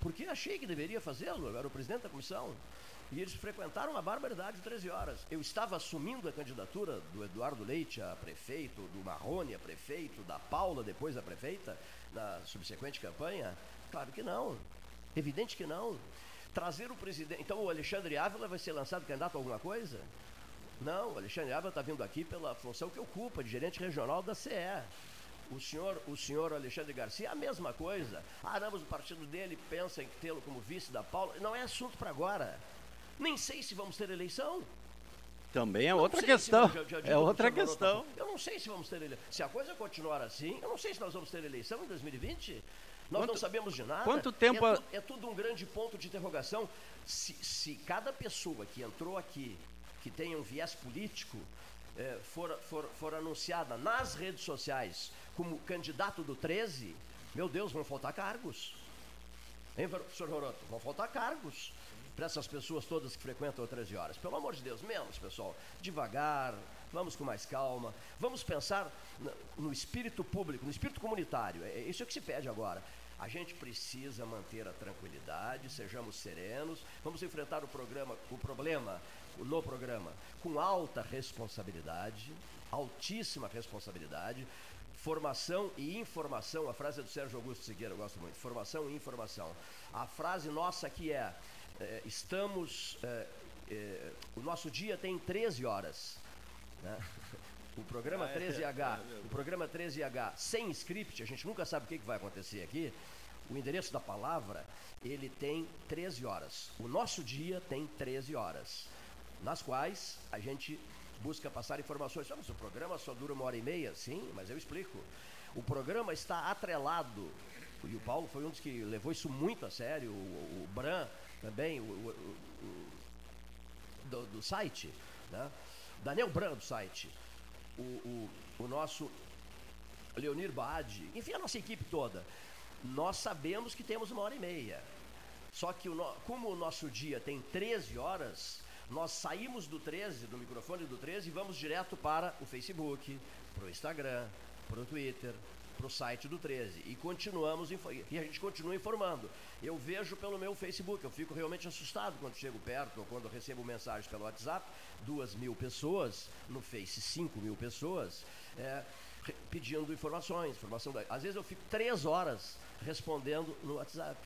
porque achei que deveria fazê-lo, eu era o presidente da comissão. E eles frequentaram uma barbaridade de 13 horas. Eu estava assumindo a candidatura do Eduardo Leite a prefeito, do Marrone a prefeito, da Paula depois a prefeita, na subsequente campanha? Claro que não. Evidente que não. Trazer o presidente. Então o Alexandre Ávila vai ser lançado candidato a alguma coisa? Não, o Alexandre Ávila está vindo aqui pela função que ocupa, de gerente regional da CE. O senhor, o senhor Alexandre Garcia, a mesma coisa. Ah, não, mas o partido dele pensa em tê-lo como vice da Paula. Não é assunto para agora. Nem sei se vamos ter eleição. Também é outra questão. Se, já, já é outra questão. Eu não sei se vamos ter eleição. Se a coisa continuar assim, eu não sei se nós vamos ter eleição em 2020. Nós quanto, não sabemos de nada. Quanto tempo. É, tu, é tudo um grande ponto de interrogação. Se, se cada pessoa que entrou aqui, que tem um viés político, é, for, for, for anunciada nas redes sociais como candidato do 13, meu Deus, vão faltar cargos. Hein, professor Roroto? Vão faltar cargos para essas pessoas todas que frequentam o 13 horas. Pelo amor de Deus, menos, pessoal. Devagar, vamos com mais calma. Vamos pensar no espírito público, no espírito comunitário. É isso que se pede agora. A gente precisa manter a tranquilidade, sejamos serenos. Vamos enfrentar o programa, o problema, no programa, com alta responsabilidade, altíssima responsabilidade. Formação e informação, a frase é do Sérgio Augusto Segueira, eu gosto muito. Formação e informação. A frase nossa aqui é é, estamos. É, é, o nosso dia tem 13 horas. Né? O programa 13H, ah, é. o programa 13H sem script, a gente nunca sabe o que, que vai acontecer aqui. O endereço da palavra, ele tem 13 horas. O nosso dia tem 13 horas, nas quais a gente busca passar informações. Sabe, o programa só dura uma hora e meia? Sim, mas eu explico. O programa está atrelado, e o Paulo foi um dos que levou isso muito a sério, o, o Bran também, o, o, o do, do, site, né? Daniel Brando do site, o, o, nosso Leonir Bade, enfim, a nossa equipe toda. Nós sabemos que temos uma hora e meia. Só que, como o nosso dia tem 13 horas, nós saímos do 13, do microfone do 13, e vamos direto para o Facebook, para o Instagram, para o Twitter, para o site do 13 e continuamos e a gente continua informando. Eu vejo pelo meu Facebook, eu fico realmente assustado quando chego perto ou quando recebo mensagens pelo WhatsApp, duas mil pessoas, no Face cinco mil pessoas, é, pedindo informações, informação. Da... Às vezes eu fico três horas respondendo no WhatsApp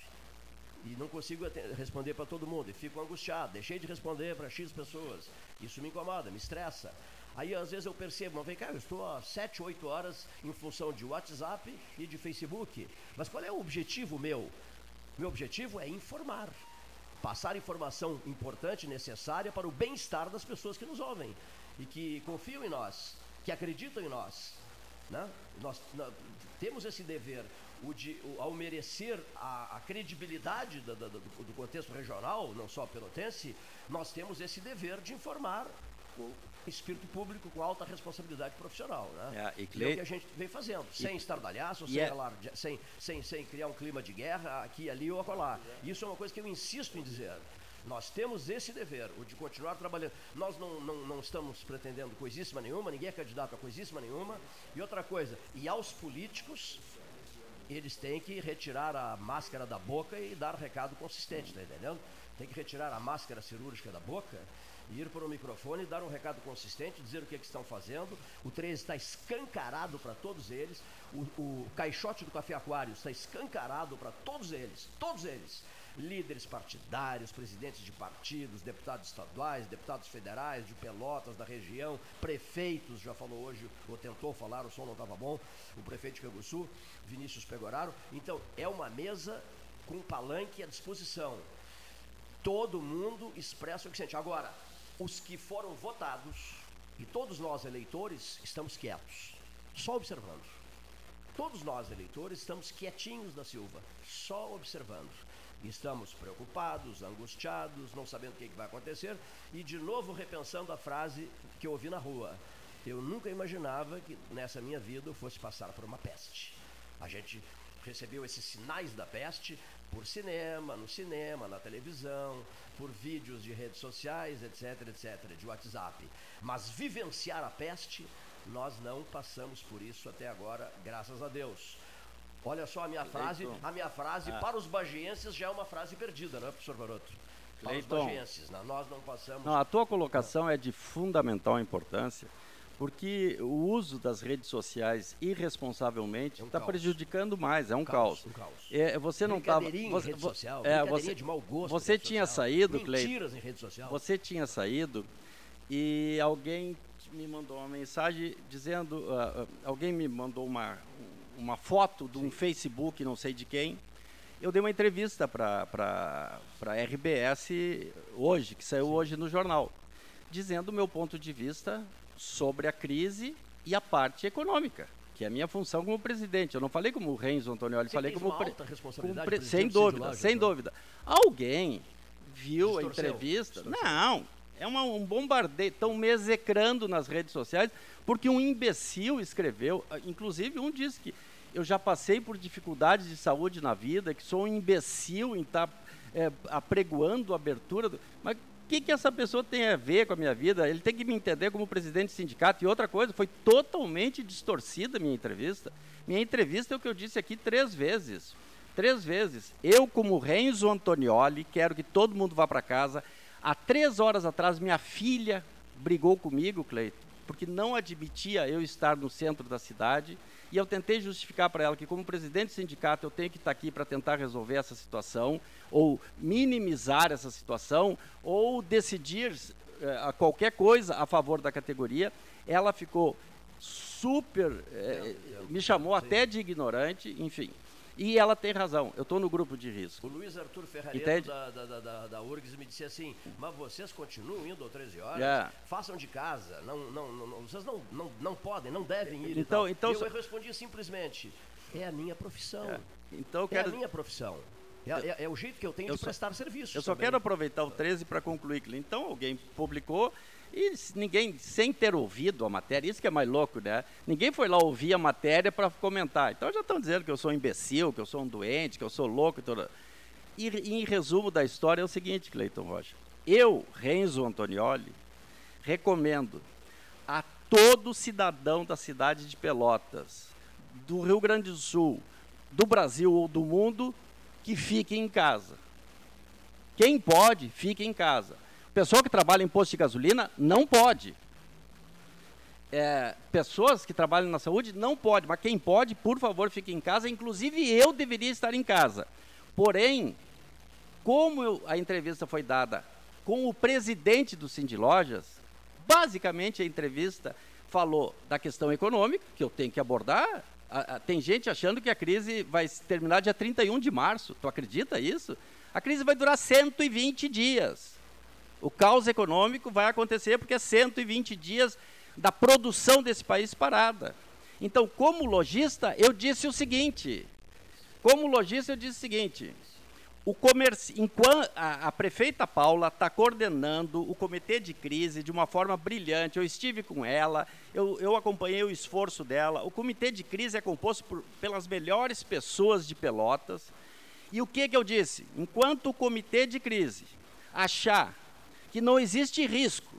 e não consigo responder para todo mundo e fico angustiado. Deixei de responder para X pessoas. Isso me incomoda, me estressa. Aí às vezes eu percebo, mas vem cá, eu estou há 7, 8 horas em função de WhatsApp e de Facebook. Mas qual é o objetivo meu? Meu objetivo é informar. Passar informação importante, necessária para o bem-estar das pessoas que nos ouvem e que confiam em nós, que acreditam em nós. Né? Nós, nós temos esse dever, o de, o, ao merecer a, a credibilidade do, do, contexto regional, não só pelotense, nós temos esse dever de informar o, espírito público com alta responsabilidade profissional. Né? É, e, Cle... é o que a gente vem fazendo, e... sem estardalhaço, sem, é... sem, sem, sem criar um clima de guerra aqui, ali ou acolá. Isso é uma coisa que eu insisto em dizer. Nós temos esse dever, o de continuar trabalhando. Nós não, não, não estamos pretendendo coisíssima nenhuma, ninguém é candidato a coisíssima nenhuma. E outra coisa, e aos políticos, eles têm que retirar a máscara da boca e dar recado consistente, tá entendendo? Tem que retirar a máscara cirúrgica da boca ir para o microfone dar um recado consistente, dizer o que, é que estão fazendo. O 13 está escancarado para todos eles. O, o caixote do Café Aquário está escancarado para todos eles. Todos eles líderes partidários, presidentes de partidos, deputados estaduais, deputados federais, de Pelotas, da região, prefeitos, já falou hoje, ou tentou falar, o som não estava bom, o prefeito de Canguçu, Vinícius Pegoraro. Então, é uma mesa com palanque à disposição. Todo mundo expressa o que sente. Agora, os que foram votados, e todos nós eleitores, estamos quietos, só observando. Todos nós eleitores estamos quietinhos da Silva, só observando. Estamos preocupados, angustiados, não sabendo o que, vai acontecer e de novo repensando a frase que eu ouvi na rua. Eu nunca imaginava que nessa minha vida eu fosse passar por uma peste. A gente recebeu esses sinais da peste por cinema, no cinema, na televisão, por vídeos de redes sociais, etc, etc, de WhatsApp. Mas vivenciar a peste, nós não passamos por isso até agora, graças a Deus. Olha só a minha frase, a minha frase ah. para os bagienses já é uma frase perdida, não é, professor Baroto? Para Cleiton. os bagienses, né? nós não passamos... Não, a tua colocação é de fundamental importância, porque o uso das redes sociais irresponsavelmente está é um prejudicando mais, é um, um caos. caos. Um caos. É, você não estava. Você, rede social, é, você, de mau gosto você tinha social, saído, Cleiton. em rede social. Você tinha saído e alguém me mandou uma mensagem dizendo, uh, uh, alguém me mandou uma, uma foto de um Sim. Facebook, não sei de quem. Eu dei uma entrevista para a RBS hoje, que saiu Sim. hoje no jornal, dizendo o meu ponto de vista sobre a crise e a parte econômica, que é a minha função como presidente. Eu não falei como o Renzo Antonioli, falei como, pre, como pre, sem dúvida, sem dúvida. Alguém viu Distorceu. a entrevista? Distorceu. Não, é uma, um bombardeio. Estão me execrando nas redes sociais porque um imbecil escreveu. Ah, inclusive, um disse que eu já passei por dificuldades de saúde na vida, que sou um imbecil em estar tá, é, apregoando a abertura. Do... Mas que, que essa pessoa tem a ver com a minha vida? Ele tem que me entender como presidente do sindicato. E outra coisa, foi totalmente distorcida a minha entrevista. Minha entrevista é o que eu disse aqui três vezes. Três vezes. Eu, como Renzo Antonioli, quero que todo mundo vá para casa. Há três horas atrás, minha filha brigou comigo, Cleito, porque não admitia eu estar no centro da cidade e eu tentei justificar para ela que, como presidente do sindicato, eu tenho que estar aqui para tentar resolver essa situação, ou minimizar essa situação, ou decidir eh, qualquer coisa a favor da categoria. Ela ficou super. Eh, me chamou até de ignorante, enfim. E ela tem razão, eu estou no grupo de risco. O Luiz Arthur Ferrareto da, da, da, da, URGS me disse assim, mas vocês continuam indo às 13 horas, yeah. façam de casa, não, não, não, vocês não, não, não podem, não devem ir. Então, então, eu, respondi simplesmente, é a minha profissão. É. Então, quero... É a minha profissão. É, é, é, o jeito que eu tenho eu de só, prestar serviço. Eu só também. quero aproveitar o 13 para concluir. Então, alguém publicou e ninguém, sem ter ouvido a matéria, isso que é mais louco, né? Ninguém foi lá ouvir a matéria para comentar. Então já estão dizendo que eu sou um imbecil, que eu sou um doente, que eu sou louco. Toda... E, em resumo da história é o seguinte, Cleiton Rocha. Eu, Renzo Antonioli, recomendo a todo cidadão da cidade de Pelotas, do Rio Grande do Sul, do Brasil ou do mundo, que fique em casa. Quem pode, fique em casa Pessoa que trabalha em posto de gasolina não pode. É, pessoas que trabalham na saúde não pode, mas quem pode, por favor, fique em casa. Inclusive eu deveria estar em casa. Porém, como eu, a entrevista foi dada com o presidente do Cindy Lojas, basicamente a entrevista falou da questão econômica, que eu tenho que abordar. A, a, tem gente achando que a crise vai terminar dia 31 de março. Tu acredita isso? A crise vai durar 120 dias. O caos econômico vai acontecer porque é 120 dias da produção desse país parada. Então, como lojista, eu disse o seguinte: como lojista, eu disse o seguinte. O comerci... Enquanto a, a prefeita Paula está coordenando o comitê de crise de uma forma brilhante, eu estive com ela, eu, eu acompanhei o esforço dela. O comitê de crise é composto por, pelas melhores pessoas de Pelotas. E o que, que eu disse? Enquanto o comitê de crise achar que não existe risco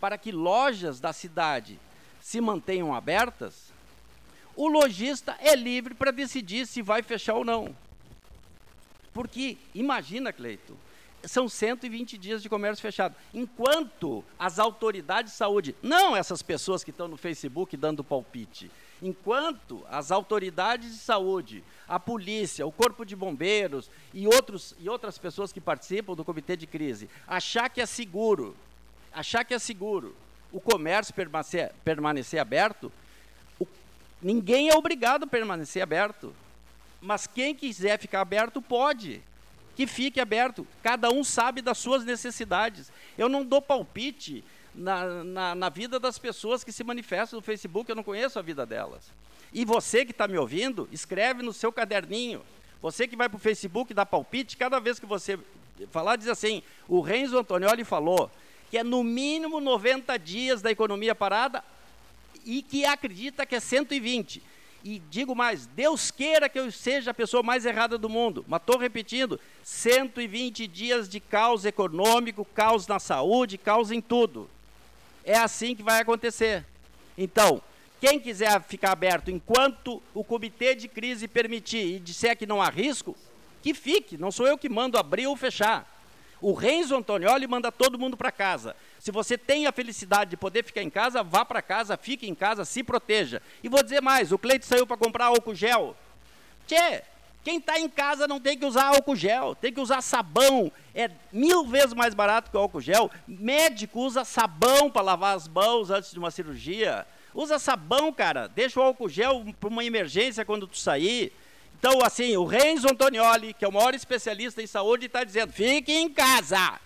para que lojas da cidade se mantenham abertas, o lojista é livre para decidir se vai fechar ou não. Porque, imagina, Cleito, são 120 dias de comércio fechado. Enquanto as autoridades de saúde, não essas pessoas que estão no Facebook dando palpite, enquanto as autoridades de saúde, a polícia, o corpo de bombeiros e, outros, e outras pessoas que participam do comitê de crise achar que é seguro, achar que é seguro o comércio permanecer, permanecer aberto, o, ninguém é obrigado a permanecer aberto. Mas quem quiser ficar aberto pode que fique aberto. Cada um sabe das suas necessidades. Eu não dou palpite na, na, na, vida das pessoas que se manifestam no Facebook, eu não conheço a vida delas. E você que está me ouvindo, escreve no seu caderninho. Você que vai para o Facebook dar palpite, cada vez que você falar, diz assim: o Renzo Antonioli falou que é no mínimo 90 dias da economia parada e que acredita que é 120 e digo mais, Deus queira que eu seja a pessoa mais errada do mundo, mas estou repetindo, 120 dias de caos econômico, caos na saúde, caos em tudo. É assim que vai acontecer. Então, quem quiser ficar aberto enquanto o comitê de crise permitir e disser que não há risco, que fique, não sou eu que mando abrir ou fechar. O Renzo Antonioli manda todo mundo para casa. Se você tem a felicidade de poder ficar em casa, vá para casa, fique em casa, se proteja. E vou dizer mais: o Cleito saiu para comprar álcool gel. Tchê, quem está em casa não tem que usar álcool gel, tem que usar sabão. É mil vezes mais barato que o álcool gel. Médico usa sabão para lavar as mãos antes de uma cirurgia. Usa sabão, cara. Deixa o álcool gel para uma emergência quando tu sair. Então, assim, o Renzo Antonioli, que é o maior especialista em saúde, está dizendo: fique em casa.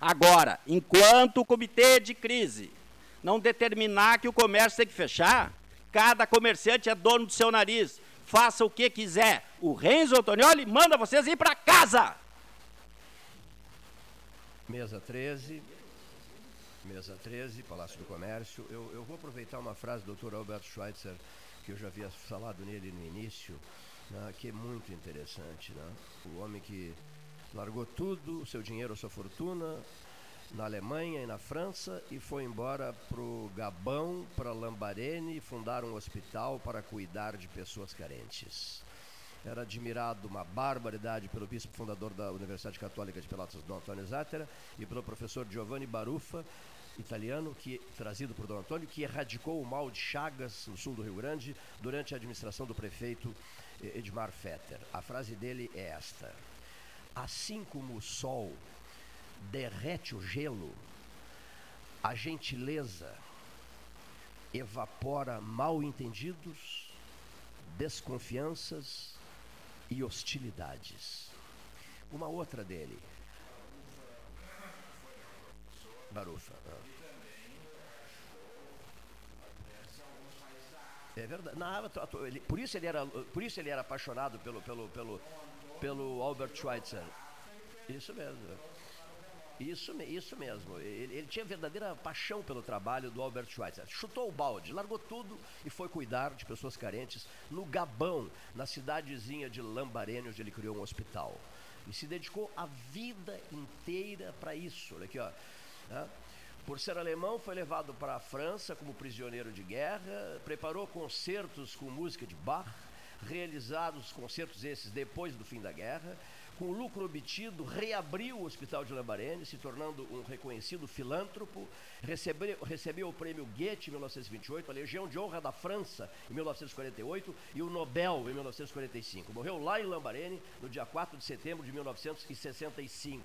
Agora, enquanto o comitê de crise não determinar que o comércio tem que fechar, cada comerciante é dono do seu nariz. Faça o que quiser. O Renzo Antonioli manda vocês ir para casa. Mesa 13. Mesa 13, Palácio do Comércio. Eu, eu vou aproveitar uma frase do Dr. Albert Schweitzer, que eu já havia falado nele no início, né, que é muito interessante. Né? O homem que largou tudo, seu dinheiro, sua fortuna, na Alemanha e na França e foi embora para o Gabão, para Lambarene, fundar um hospital para cuidar de pessoas carentes. Era admirado uma barbaridade pelo bispo fundador da Universidade Católica de Pelotas, Dom Antônio Zátera, e pelo professor Giovanni Baruffa, italiano, que trazido por Dom Antônio, que erradicou o mal de Chagas, no sul do Rio Grande, durante a administração do prefeito Edmar Fetter. A frase dele é esta: Assim como o sol derrete o gelo, a gentileza evapora mal entendidos, desconfianças e hostilidades. Uma outra dele. Barufa. É verdade. Não, por, isso ele era, por isso ele era apaixonado pelo, pelo, pelo, pelo Albert Schweitzer. Isso mesmo. Isso, isso mesmo. Ele, ele, tinha verdadeira paixão pelo trabalho do Albert Schweitzer. Chutou o balde, largou tudo e foi cuidar de pessoas carentes no Gabão, na cidadezinha de Lambarene, onde ele criou um hospital. E se dedicou a vida inteira para isso. Olha aqui, ó. Né? Por ser alemão, foi levado para a França como prisioneiro de guerra, preparou concertos com música de Bach, realizados concertos esses depois do fim da guerra. Com o lucro obtido, reabriu o Hospital de Lambarene, se tornando um reconhecido filântropo. Recebeu, recebeu o prêmio Goethe em 1928, a Legião de Honra da França em 1948 e o Nobel em 1945. Morreu lá em Lambarene no dia 4 de setembro de 1965.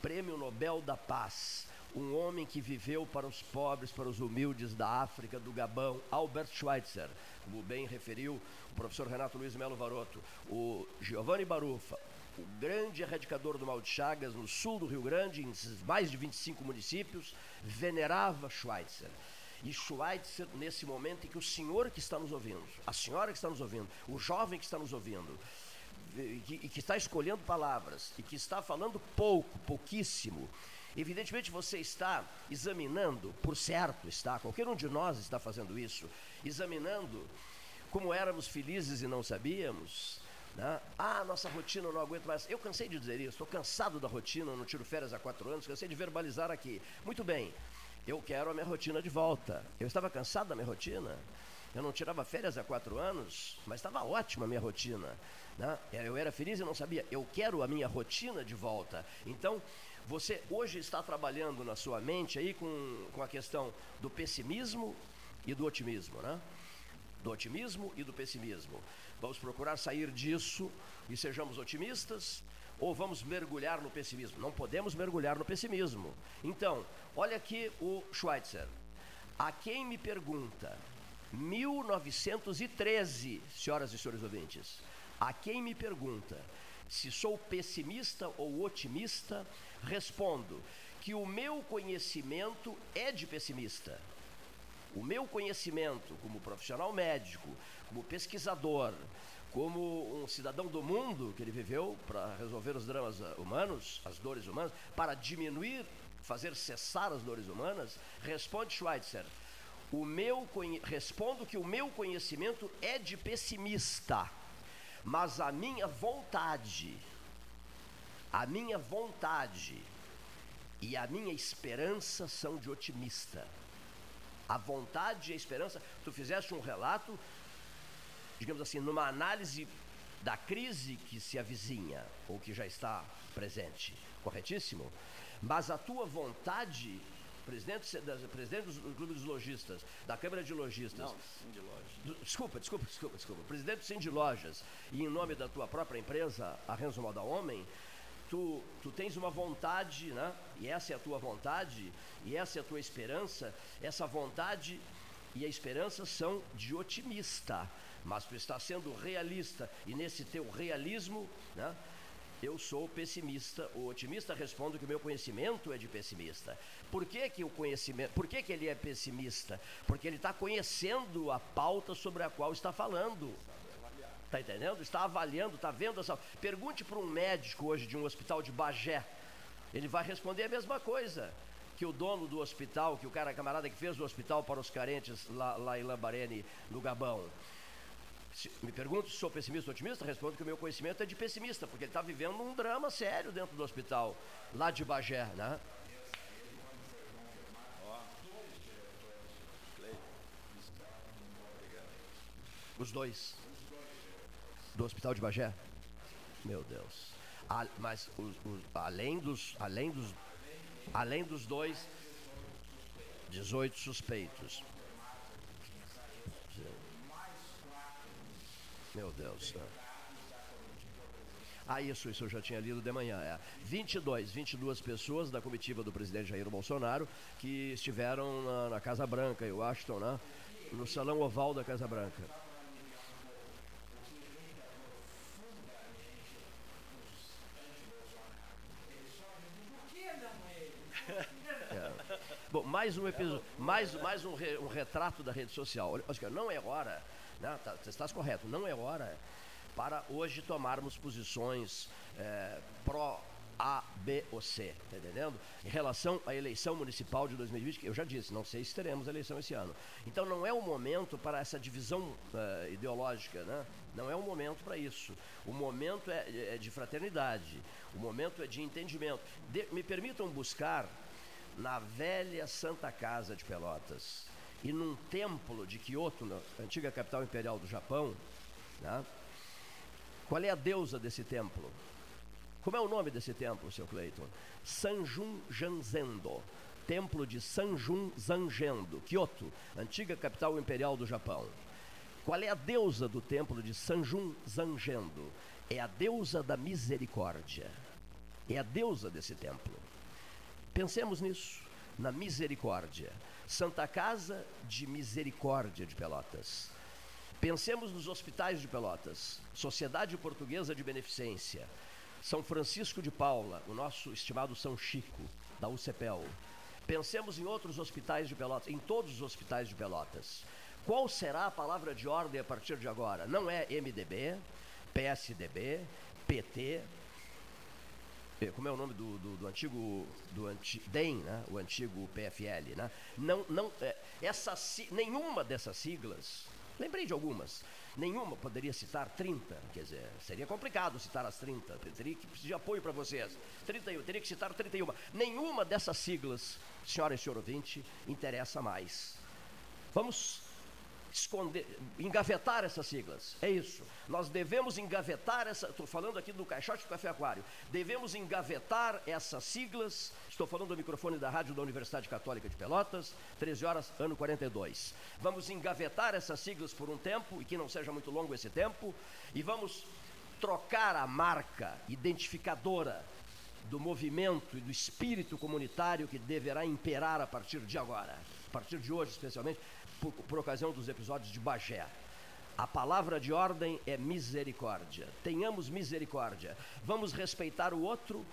Prêmio Nobel da Paz um homem que viveu para os pobres, para os humildes da África, do Gabão, Albert Schweitzer, como bem referiu o professor Renato Luiz Melo Varoto, o Giovanni Barufa, o grande erradicador do mal de Chagas no sul do Rio Grande, em mais de 25 municípios, venerava Schweitzer. E Schweitzer, nesse momento em que o senhor que está nos ouvindo, a senhora que está nos ouvindo, o jovem que está nos ouvindo, e que, e que está escolhendo palavras, e que está falando pouco, pouquíssimo, Evidentemente você está examinando, por certo está, qualquer um de nós está fazendo isso, examinando como éramos felizes e não sabíamos. Né? Ah, nossa rotina não aguento mais. Eu cansei de dizer isso, estou cansado da rotina, não tiro férias há quatro anos, cansei de verbalizar aqui. Muito bem, eu quero a minha rotina de volta. Eu estava cansado da minha rotina. Eu não tirava férias há quatro anos, mas estava ótima a minha rotina. Né? Eu era feliz e não sabia. Eu quero a minha rotina de volta. Então, você hoje está trabalhando na sua mente aí com, com a questão do pessimismo e do otimismo, né? Do otimismo e do pessimismo. Vamos procurar sair disso e sejamos otimistas ou vamos mergulhar no pessimismo? Não podemos mergulhar no pessimismo. Então, olha aqui o Schweitzer. A quem me pergunta, 1913, senhoras e senhores ouvintes, a quem me pergunta se sou pessimista ou otimista, respondo que o meu conhecimento é de pessimista. O meu conhecimento como profissional médico, como pesquisador, como um cidadão do mundo que ele viveu para resolver os dramas humanos, as dores humanas, para diminuir, fazer cessar as dores humanas, responde Schweitzer. O meu respondo que o meu conhecimento é de pessimista, mas a minha vontade, a minha vontade e a minha esperança são de otimista. A vontade e a esperança, tu fizeste um relato digamos assim, numa análise da crise que se avizinha ou que já está presente, corretíssimo? Mas a tua vontade, presidente, presidente do Clube dos Lojistas, da Câmara de Lojistas. Não, sim de lojas. Desculpa, desculpa, desculpa, desculpa. Presidente do Sim de Lojas e em nome da tua própria empresa, a Renzo Moda Homem, tu, tu tens uma vontade, né? E essa é a tua vontade, e essa é a tua esperança. Essa vontade e a esperança são de otimista mas tu está sendo realista e nesse teu realismo, né? Eu sou pessimista. O otimista responde que o meu conhecimento é de pessimista. Por que, que o conhecimento? Por que, que ele é pessimista? Porque ele está conhecendo a pauta sobre a qual está falando. Está entendendo? Está avaliando, está vendo essa. Pergunte para um médico hoje de um hospital de Bagé. Ele vai responder a mesma coisa que o dono do hospital, que o cara camarada que fez o hospital para os carentes lá, lá em Lambarene, no Gabão. Se me pergunto se sou pessimista ou otimista, respondo que o meu conhecimento é de pessimista, porque ele está vivendo um drama sério dentro do hospital, lá de Bagé, né? Os dois. Do hospital de Bagé? Meu Deus. A, mas os, os, além dos. Além dos. Além dos dois. 18 suspeitos. Meu Deus. Ah, isso, isso eu já tinha lido de manhã. É. 22, 22 pessoas da comitiva do presidente Jair Bolsonaro que estiveram na, na Casa Branca, em Washington, né? no Salão Oval da Casa Branca. É. Bom, mais um episódio, mais, mais um, re, um retrato da rede social. Oscar, não é hora não, tá, você está correto, não é hora para hoje tomarmos posições é, pró A, B ou C, tá entendendo? Em relação à eleição municipal de 2020, que eu já disse, não sei se teremos eleição esse ano. Então não é o momento para essa divisão uh, ideológica, né? Não é o momento para isso. O momento é, é, de fraternidade, o momento é de entendimento. De, me permitam buscar na velha Santa Casa de Pelotas e num templo de Kyoto, na antiga capital imperial do Japão, né? qual é a deusa desse templo? Como é o nome desse templo, seu Cleiton? Sanjun Janzendo, templo de Sanjun Zanjendo, Kyoto, antiga capital imperial do Japão. Qual é a deusa do templo de Sanjun Zanjendo? É a deusa da misericórdia. É a deusa desse templo. Pensemos nisso, na misericórdia. Santa Casa de Misericórdia de Pelotas. Pensemos nos hospitais de Pelotas, Sociedade Portuguesa de Beneficência, São Francisco de Paula, o nosso estimado São Chico, da UCPEL. Pensemos em outros hospitais de Pelotas, em todos os hospitais de Pelotas. Qual será a palavra de ordem a partir de agora? Não é MDB, PSDB, PT, como é o nome do, do, do antigo do anti, DEM, né? o antigo PFL, né? não, não, é, essa, nenhuma dessas siglas, lembrei de algumas, nenhuma poderia citar 30, quer dizer, seria complicado citar as 30, teria que de apoio para vocês, 31, teria que citar 31, nenhuma dessas siglas, senhora e senhor ouvinte, interessa mais. Vamos esconder, engavetar essas siglas. É isso. Nós devemos engavetar essa. Estou falando aqui do caixote do Café Aquário. Devemos engavetar essas siglas. Estou falando do microfone da rádio da Universidade Católica de Pelotas, 13 horas, ano 42. Vamos engavetar essas siglas por um tempo, e que não seja muito longo esse tempo, e vamos trocar a marca identificadora do movimento e do espírito comunitário que deverá imperar a partir de agora, a partir de hoje especialmente, por, por ocasião dos episódios de Bagé. A palavra de ordem é misericórdia. Tenhamos misericórdia. Vamos respeitar o outro,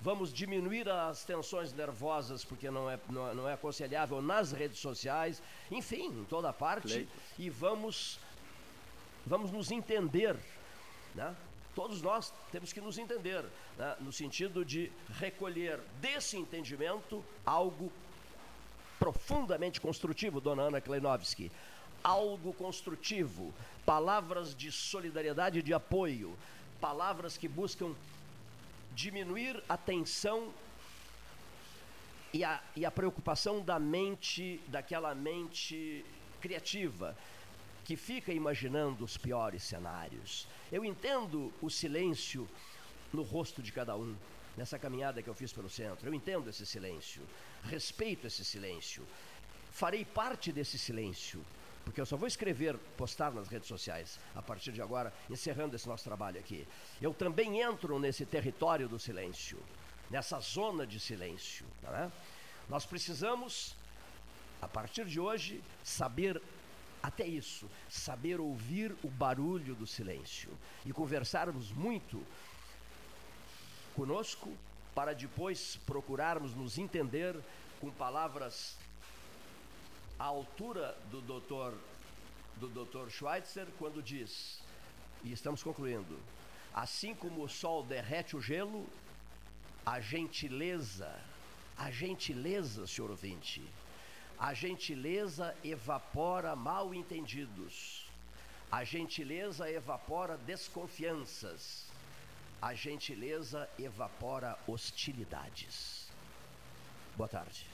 vamos diminuir as tensões nervosas, porque não é, não, não é aconselhável nas redes sociais, enfim, em toda parte, Leito. e vamos, vamos nos entender. Né? Todos nós temos que nos entender, né? no sentido de recolher desse entendimento algo profundamente construtivo, dona Ana Kleinovski. Algo construtivo, palavras de solidariedade e de apoio, palavras que buscam diminuir a tensão e a, e a preocupação da mente, daquela mente criativa, que fica imaginando os piores cenários. Eu entendo o silêncio no rosto de cada um nessa caminhada que eu fiz pelo centro. Eu entendo esse silêncio, respeito esse silêncio, farei parte desse silêncio, porque eu só vou escrever, postar nas redes sociais a partir de agora, encerrando esse nosso trabalho aqui. Eu também entro nesse território do silêncio, nessa zona de silêncio. É? Nós precisamos, a partir de hoje, saber até isso, saber ouvir o barulho do silêncio e conversarmos muito conosco para depois procurarmos nos entender com palavras à altura do doutor do Dr. Schweitzer quando diz, e estamos concluindo, assim como o sol derrete o gelo, a gentileza, a gentileza, senhor ouvinte, a gentileza evapora mal entendidos. A gentileza evapora desconfianças a gentileza evapora hostilidades. Boa tarde.